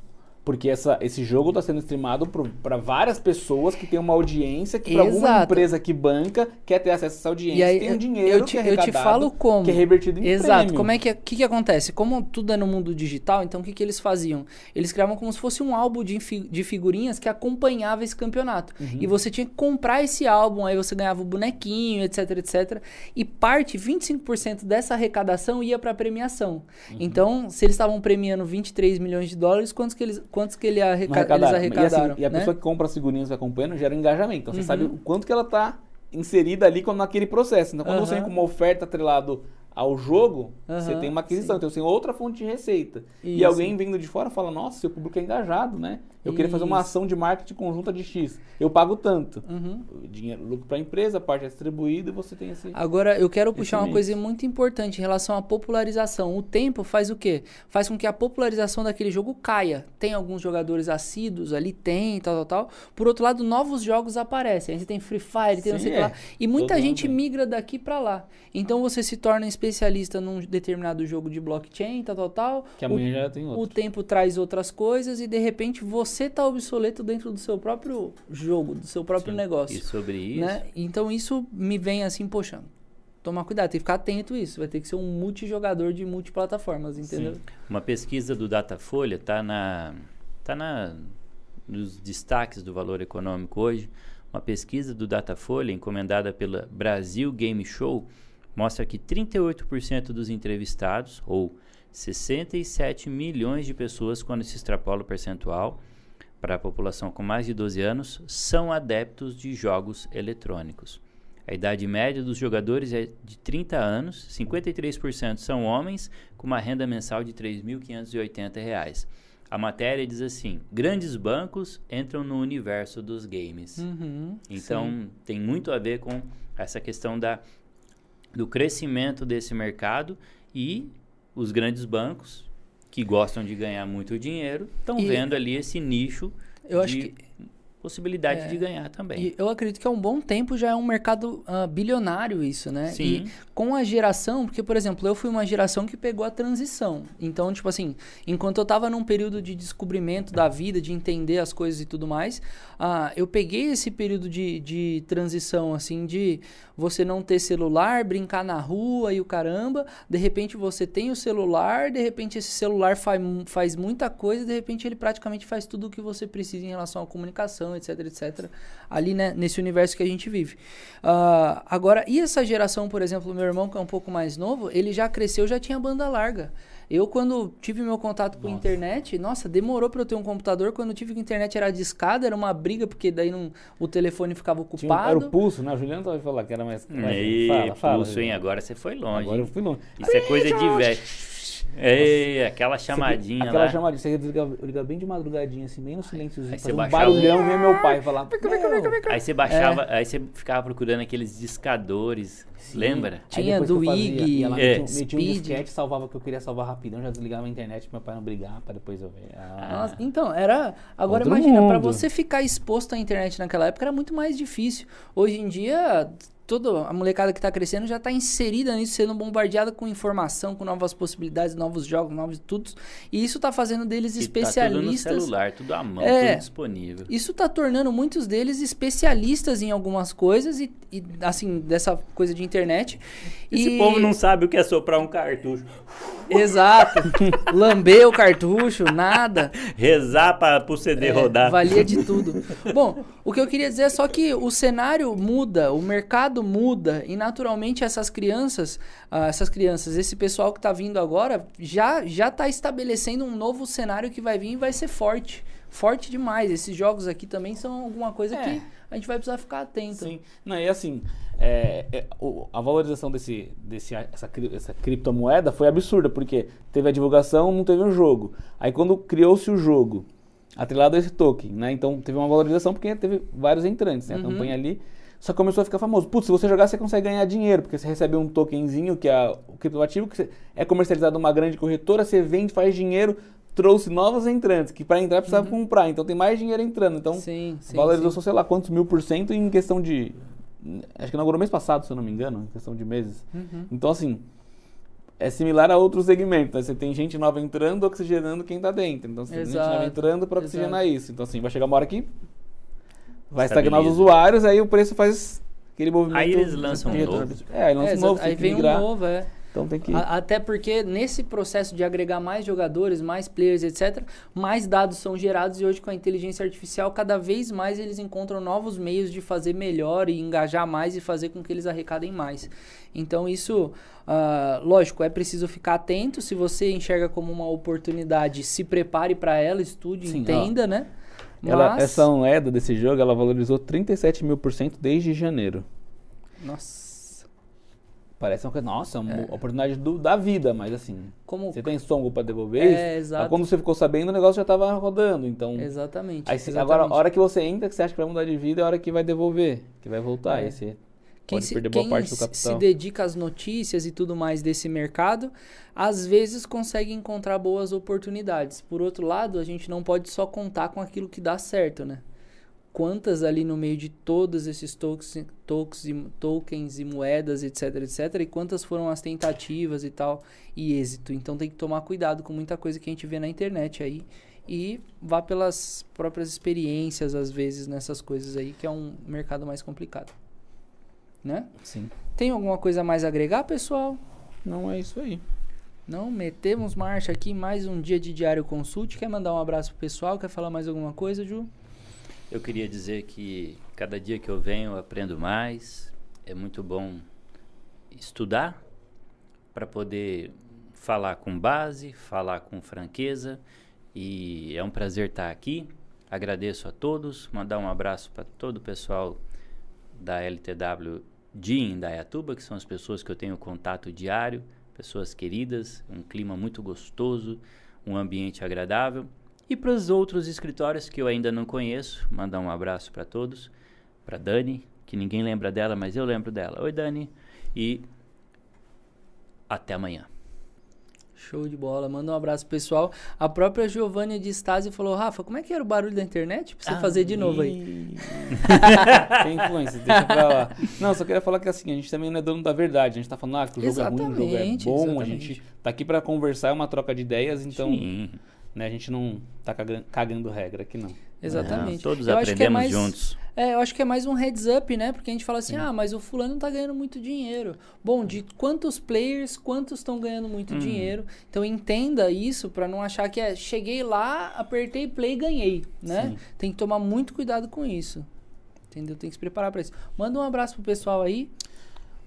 Porque essa, esse jogo está sendo streamado para várias pessoas que tem uma audiência que, para alguma empresa que banca, quer ter acesso a essa audiência. E aí, tem um dinheiro eu te- que é eu te falo como. que é revertido em Exato. prêmio. Como é que, é- que que acontece? Como tudo é no mundo digital, então o que, que eles faziam? Eles criavam como se fosse um álbum de, de figurinhas que acompanhava esse campeonato. Uhum. E você tinha que comprar esse álbum, aí você ganhava o bonequinho, etc, etc. E parte, 25% dessa arrecadação ia para premiação. Uhum. Então, se eles estavam premiando 23 milhões de dólares, quantos que eles, quantos que ele arreca- Não arrecadaram. eles E, assim, arrecadaram? e a né? pessoa que compra as figurinhas acompanhando gera um engajamento. Então você Uhum. sabe o quanto que ela está inserida ali quando- naquele processo. Então quando você Aham. vem com uma oferta atrelado ao jogo, você Aham, tem uma aquisição. sim. Então você tem outra fonte de receita. E Isso. alguém vindo de fora fala, nossa, seu público é engajado, né? Eu queria fazer uma Isso. ação de marketing conjunta de X. Eu pago tanto. Uhum. Dinheiro, lucro para a empresa, a parte é distribuída e você tem esse... Agora, eu quero puxar uma mix. coisa muito importante em relação à popularização. O tempo faz o quê? Faz com que a popularização daquele jogo caia. Tem alguns jogadores assíduos ali, tem, tal, tal, tal. Por outro lado, novos jogos aparecem. Aí você tem Free Fire, tem não Sim, sei o que é. lá. E muita Todo gente mundo migra daqui pra lá. Então você se torna especialista num determinado jogo de blockchain, tal, tal, tal. Que O- amanhã já tem o outro. tempo traz outras coisas e de repente você tá obsoleto dentro do seu próprio jogo, do seu próprio Sim. negócio E sobre isso, né? Então isso me vem assim, poxa, tomar cuidado, tem que ficar atento a isso. Vai ter que ser um multijogador de multiplataformas, entendeu? uma pesquisa do Datafolha está na, tá na, nos destaques do valor econômico hoje. Uma pesquisa do Datafolha, encomendada pela Brasil Game Show, mostra que 38% dos entrevistados, ou 67 milhões de pessoas, quando se extrapola o percentual para a população com mais de 12 anos, são adeptos de jogos eletrônicos. A idade média dos jogadores é de 30 anos, 53% são homens, com uma renda mensal de 3.580 reais. A matéria diz assim: grandes bancos entram no universo dos games. Uhum, Então, sim. tem muito a ver com essa questão da, do crescimento desse mercado e os grandes bancos, que gostam de ganhar muito dinheiro, estão vendo ali esse nicho eu acho de que possibilidade É. de ganhar também. E eu acredito que há um bom tempo já é um mercado ah, bilionário isso, né? Sim. E com a geração, porque, por exemplo, eu fui uma geração que pegou a transição. Então, tipo assim, enquanto eu tava num período de descobrimento da vida, de entender as coisas e tudo mais, ah, eu peguei esse período de, de transição, assim, de você não ter celular, brincar na rua e o caramba, de repente você tem o celular, de repente esse celular faz, faz muita coisa, de repente ele praticamente faz tudo o que você precisa em relação à comunicação, etc, etc, ali né, nesse universo que a gente vive. Ah, agora, e essa geração, por exemplo, meu irmão que é um pouco mais novo, ele já cresceu, já tinha banda larga. Eu, quando tive meu contato com a internet, nossa, demorou para eu ter um computador. Quando eu tive com a internet era discada, era uma briga, porque daí não, o telefone ficava Tinha, um- era ocupado. o pulso, né? O Juliano vai falar que era mais. mais- Ei, fala, fala. pulso, hein? Agora você foi longe. Agora eu fui longe. Isso é coisa de velho. Ei, aquela chamadinha Aquela lá. chamadinha, você liga, liga bem de madrugadinha, assim, bem no silênciozinho. Aí você um baixava barulhão, vinha meu pai falar. Aí você baixava, aí você ficava procurando aqueles discadores, lembra? Aí Tinha do IG, lá, é, metia, um- metia um Speed. disquete, salvava o que eu queria salvar rapidão, já desligava a internet pra meu pai não brigar, pra depois eu ver. Ah, Nossa, então, era. Agora Outro imagina, pra mundo. você ficar exposto à internet naquela época era muito mais difícil. Hoje em dia, toda a molecada que tá crescendo já tá inserida nisso, sendo bombardeada com informação, com novas possibilidades, novos jogos, novos tudo. E isso tá fazendo deles E especialistas. Tá tudo no celular, tudo à mão, É. tudo disponível. Isso tá tornando muitos deles especialistas em algumas coisas e, e, assim, dessa coisa de internet. Esse E- povo não sabe o que é soprar um cartucho. Exato. Lamber o cartucho, nada. Rezar para pro CD É, rodar. Valia de tudo. Bom, o que eu queria dizer é só que o cenário muda, o mercado muda e naturalmente essas crianças, ah, essas crianças, esse pessoal que tá vindo agora já já tá estabelecendo um novo cenário que vai vir e vai ser forte. Forte demais. Esses jogos aqui também são alguma coisa É. que a gente vai precisar ficar atento. Sim. Não, e assim, é, é, o- a valorização desse, desse, essa, essa criptomoeda foi absurda, porque teve a divulgação, não teve o jogo. Aí quando criou-se o jogo, atrelado a esse token, né? Então teve uma valorização porque teve vários entrantes, né? A Uhum. campanha ali. Só que começou a ficar famoso. Putz, se você jogar, você consegue ganhar dinheiro, porque você recebe um tokenzinho, que é o criptoativo, que é comercializado numa grande corretora, você vende, faz dinheiro, trouxe novos entrantes, que para entrar precisava comprar. Então tem mais dinheiro entrando. Então Uhum. Sim, sim. valorizou, sim. sei lá, quantos mil por cento em questão de. Acho que inaugurou mês passado, se eu não me engano, em questão de meses. Uhum. Então, assim, é similar a outros segmentos. Né? Você tem gente nova entrando, oxigenando quem tá dentro. Então, você tem gente nova Exato, entrando para exato. oxigenar isso. Então, assim, vai chegar uma hora que vai estagnar os usuários, aí o preço faz aquele movimento. Aí eles lançam um novo. É, aí lança É, um novo, aí vem um migrar. novo, é. Então tem que. A- Até porque nesse processo de agregar mais jogadores, mais players, etc., mais dados são gerados e hoje com a inteligência artificial, cada vez mais eles encontram novos meios de fazer melhor e engajar mais e fazer com que eles arrecadem mais. Então isso, ah, lógico, é preciso ficar atento. Se você enxerga como uma oportunidade, se prepare para ela, estude, Sim, entenda, né? Ela, Essa moeda desse jogo, ela valorizou 37 mil por cento desde janeiro. Nossa, Parece uma coisa, nossa, uma oportunidade do- da vida, mas assim, como você tem estômago pra devolver É, exato. Quando você ficou sabendo, o negócio já tava rodando, então... exatamente. Aí, exatamente. agora, a hora que você entra, que você acha que vai mudar de vida, é a hora que vai devolver, que vai voltar. É. Aí você Quem, pode se, perder boa quem parte do se- dedica às notícias e tudo mais desse mercado, às vezes consegue encontrar boas oportunidades. Por outro lado, a gente não pode só contar com aquilo que dá certo, né? Quantas ali no meio de todos esses tokens, tokens, e, tokens e moedas, etc, etc, e quantas foram as tentativas e tal, e êxito. Então tem que tomar cuidado com muita coisa que a gente vê na internet aí. E vá pelas próprias experiências, às vezes, nessas coisas aí, que é um mercado mais complicado. Né? Sim. Tem alguma coisa a mais a agregar, pessoal? Não é isso aí. Não, metemos marcha aqui, mais um dia de Diário Consult. Quer mandar um abraço pro pessoal? Quer falar mais alguma coisa, Ju? Eu queria dizer que cada dia que eu venho eu aprendo mais. É muito bom estudar para poder falar com base, falar com franqueza. E é um prazer estar aqui. Agradeço a todos, mandar um abraço para todo o pessoal da LTW de Indaiatuba, que são as pessoas que eu tenho contato diário, pessoas queridas, um clima muito gostoso, um ambiente agradável. E para os outros escritórios que eu ainda não conheço, mandar um abraço para todos, para Dani, que ninguém lembra dela, mas eu lembro dela. Oi, Dani, e até amanhã. Show de bola. Manda um abraço pro pessoal. A própria Giovanni de Stasi falou: Rafa, como é que era o barulho da internet? Pra você fazer de novo aí. Ih. Tem influência, deixa pra lá. Não, só queria falar que assim, a gente também não é dono da verdade. A gente tá falando ah, que o jogo é ruim, o jogo é Exatamente, bom. A exatamente. gente tá aqui pra conversar, é uma troca de ideias, então Sim. né, a gente não tá cagando, cagando regra aqui, não. Exatamente. Não, todos Eu acho que é aprendemos mais- juntos. É, eu acho que é mais um heads up, né? Porque a gente fala assim, ah, mas o fulano tá ganhando muito dinheiro. Bom, de quantos players, quantos estão ganhando muito dinheiro? Então entenda isso pra não achar que é, cheguei lá, apertei play e ganhei, né? Sim. Tem que tomar muito cuidado com isso. Entendeu? Tem que se preparar pra isso. Manda um abraço pro pessoal aí.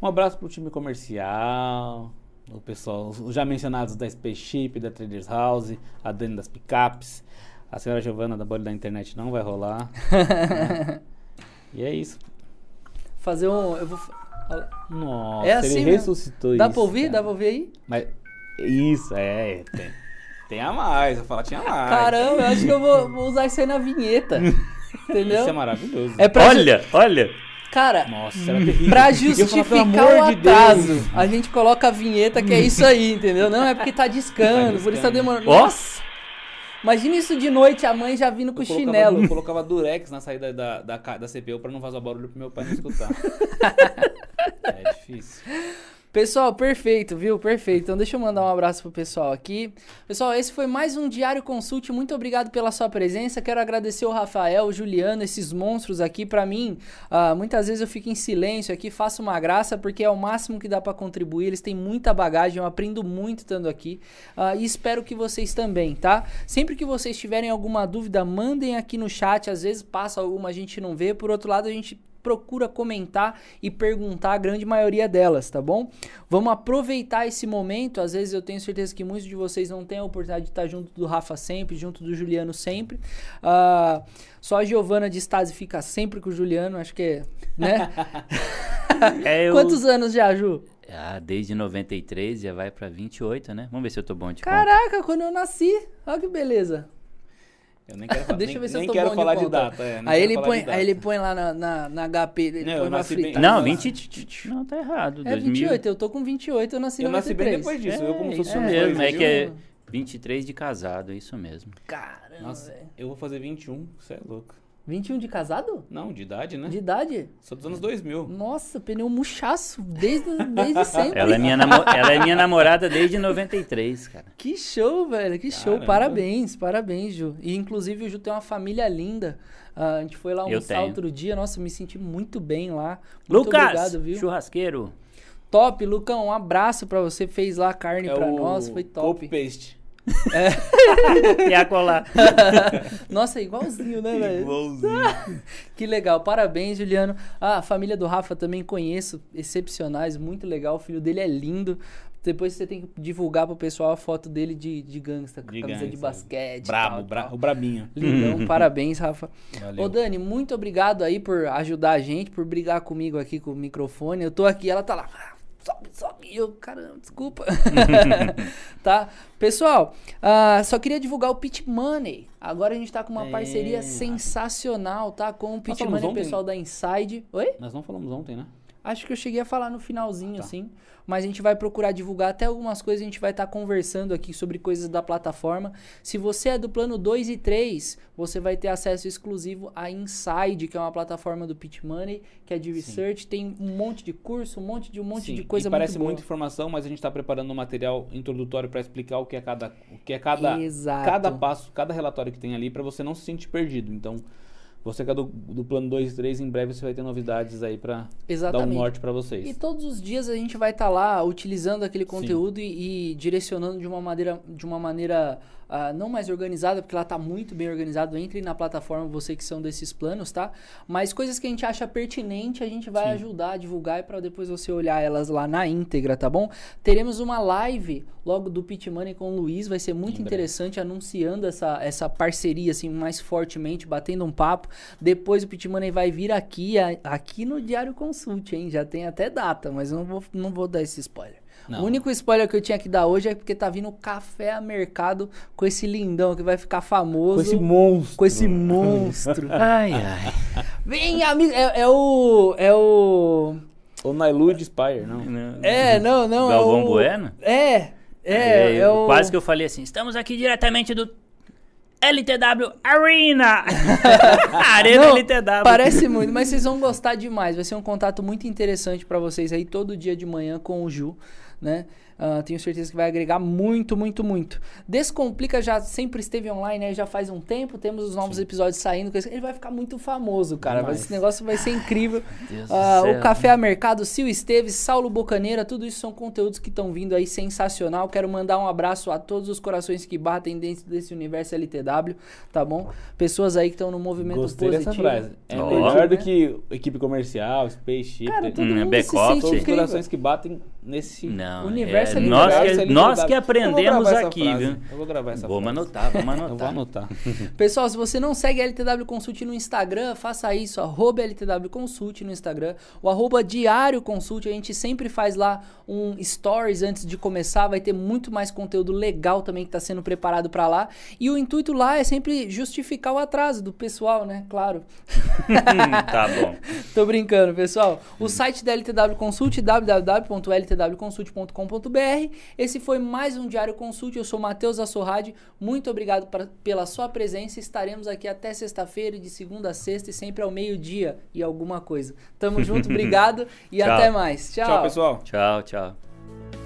Um abraço pro time comercial, o pessoal, os já mencionados da Spaceship, da Traders House, a Dani das Picapes, a senhora Giovana da bolha da internet não vai rolar. né? E é isso. Fazer um. Eu vou. Nossa, É assim ele mesmo. ressuscitou Dá isso. pra ouvir? cara. Dá pra ouvir aí? Mas isso, é, tem. Tem a mais, eu falar tinha mais. Caramba, eu acho que eu vou, vou usar isso aí na vinheta. Entendeu? Isso é maravilhoso. É pra ju- Olha, olha. Cara, Nossa, era terrível. Pra E justificar amor o de atraso, Deus. a gente coloca a vinheta que é isso aí, entendeu? Não é porque tá discando, Tá por isso tá discando. demorando. Nossa! Imagina isso de noite, a mãe já vindo com Eu colocava, chinelo. eu colocava durex na saída da, da, da CPU pra não vazar barulho pro meu pai não escutar. é difícil. Pessoal, perfeito, viu? Perfeito. Então deixa eu mandar um abraço pro pessoal aqui. Pessoal, esse foi mais um Diário Consult. Muito obrigado pela sua presença. Quero agradecer o Rafael, o Juliano, esses monstros aqui. Pra mim, ah, muitas vezes eu fico em silêncio aqui, faço uma graça, porque é o máximo que dá pra contribuir. Eles têm muita bagagem, eu aprendo muito estando aqui. Ah, e espero que vocês também, tá? Sempre que vocês tiverem alguma dúvida, mandem aqui no chat. Às vezes passa alguma, a gente não vê. Por outro lado, a gente procura comentar e perguntar a grande maioria delas, tá bom? Vamos aproveitar esse momento. Às vezes eu tenho certeza que muitos de vocês não têm a oportunidade de estar junto do Rafa sempre, junto do Juliano sempre. Ah, só a Giovana de Stasi fica sempre com o Juliano, acho que é, né? É, eu- Quantos anos já, Ju? Ah, desde 93 já vai pra 28, né? Vamos ver se eu tô bom de conta. Caraca, quando eu nasci. Olha que beleza. Eu nem quero, Deixa nem, eu ver se eu nem tô quero bom falar de de, data. é, Aí ele, põe, de data. aí ele põe lá na, na, na HP, ele Não, eu põe nasci bem-. Não, Tá. 20. Não, tá errado. É 2000. 28, eu tô com 28, eu nasci em Eu nasci bem 93. depois disso, eu como É, isso fosse um mesmo, dois, é viu? que é 23 de casado, é isso mesmo. Caramba, Nossa, velho. eu vou fazer 21, você é louco. 21 de casado? Não, de idade, né? De idade? Sou dos anos 2000. Nossa, pneu murchaço, desde, desde sempre. Ela é, minha namo- ela é minha namorada desde 93, cara. Que show, velho, que show. Caramba. Parabéns, parabéns, Ju. E inclusive o Ju tem uma família linda. Ah, a gente foi lá almoçar tenho. outro dia, nossa, me senti muito bem lá. Muito Lucas, obrigado, viu? churrasqueiro. Top, Lucão, um abraço pra você, fez lá a carne É pra o nós, foi top. Copy paste. E a colar. Nossa, é igualzinho, né, velho? Que legal, parabéns, Juliano. Ah, a família do Rafa também conheço, excepcionais, muito legal. O filho dele é lindo. Depois você tem que divulgar pro pessoal a foto dele de, de gangsta, com De camisa de gangsta. basquete. Brabo, tal, bra tal. o brabinho. Lindão, parabéns, Rafa. Valeu. Ô, Dani, muito obrigado aí por ajudar a gente, por brigar comigo aqui com o microfone. Eu tô aqui, ela tá lá. "Ah, Sobe, sobe. E Eu, caramba, desculpa. tá? Pessoal, ah, só queria divulgar o Pitch Money. Agora a gente tá com uma É. parceria sensacional, tá? Com o falamos Money, ontem. pessoal da Inside. Oi? Nós não falamos ontem, né? Acho que eu cheguei a falar no finalzinho, Tá. assim. Mas a gente vai procurar divulgar até algumas coisas. A gente vai estar conversando aqui sobre coisas da plataforma. Se você é do plano 2 e 3, você vai ter acesso exclusivo à Inside, que é uma plataforma do Pitch Money, que é de research. Tem um monte de curso, um monte de um monte Sim, de coisa e parece muito boa. muita informação, mas a gente está preparando um material introdutório para explicar o que é cada, o que é cada, Exato. cada passo, cada relatório que tem ali, para você não se sentir perdido. Então, você que é do, do plano 2 e 3, em breve você vai ter novidades aí para dar um norte para vocês. E todos os dias a gente vai estar lá utilizando aquele conteúdo e, e direcionando de uma maneira, de uma maneira ah, não mais organizada, porque ela está muito bem organizado. Entre na plataforma, você que são desses planos, tá? Mas coisas que a gente acha pertinente, a gente vai Sim. ajudar a divulgar e para depois você olhar elas lá na íntegra, tá bom? Teremos uma live logo do Pit Money com o Luiz, vai ser muito breve. interessante anunciando essa, essa parceria assim mais fortemente, batendo um papo. Depois o Pit Money vai vir aqui, a- aqui no Diário Consult, hein? Já tem até data, mas eu não vou, não vou dar esse spoiler. Não. O único spoiler que eu tinha que dar hoje é porque tá vindo café a mercado com esse lindão que vai ficar famoso. Com esse monstro. com esse monstro. Ai, ai. Vem, amigo! É, é o. É o. Ou Nailude Spire, não. É, não, não. é Galvão o- Bueno? É. É, eu- é o- Quase que eu falei assim, estamos aqui diretamente do LTW Arena. Arena Não, LTW. Parece muito, mas vocês vão gostar demais. Vai ser um contato muito interessante pra vocês aí todo dia de manhã com o Ju, né? Ah, tenho certeza que vai agregar muito, muito, muito. Descomplica já sempre esteve online, né? Já faz um tempo, temos os novos episódios saindo. Ele vai ficar muito famoso, cara. Demais. Esse negócio vai ser incrível. Deus do Ah, céu. o Café a Mercado, Sil Esteves, Saulo Bocaneira, tudo isso são conteúdos que estão vindo aí sensacional. Quero mandar um abraço a todos os corações que batem dentro desse universo LTW, tá bom? Pessoas aí que estão no movimento Gostei positivo. dessa frase. É Ó. melhor do que equipe comercial, Spaceship. Cara, todo Hum, mundo back se Todos os corações que batem nesse Não, Universo é, LTW. nós, universo que, nós que aprendemos essa aqui, frase. viu? Eu vou gravar essa Vamos frase. anotar, vamos Eu vou anotar. anotar. Pessoal, se você não segue a LTW Consult no Instagram, faça isso, arroba LTW Consult no Instagram, o arroba Diário Consult, a gente sempre faz lá um stories antes de começar, vai ter muito mais conteúdo legal também que está sendo preparado para lá, e o intuito lá é sempre justificar o atraso do pessoal, né, claro. tá bom. Tô brincando, pessoal. O site da LTW Consult, www.ltwconsult.com.br. Esse foi mais um Diário Consult. Eu sou Matheus Assorrade. Muito obrigado pra- pela sua presença. Estaremos aqui até sexta-feira, de segunda a sexta e sempre ao meio-dia e alguma coisa. Tamo junto, obrigado e Tchau. até mais. Tchau, pessoal. Tchau, tchau.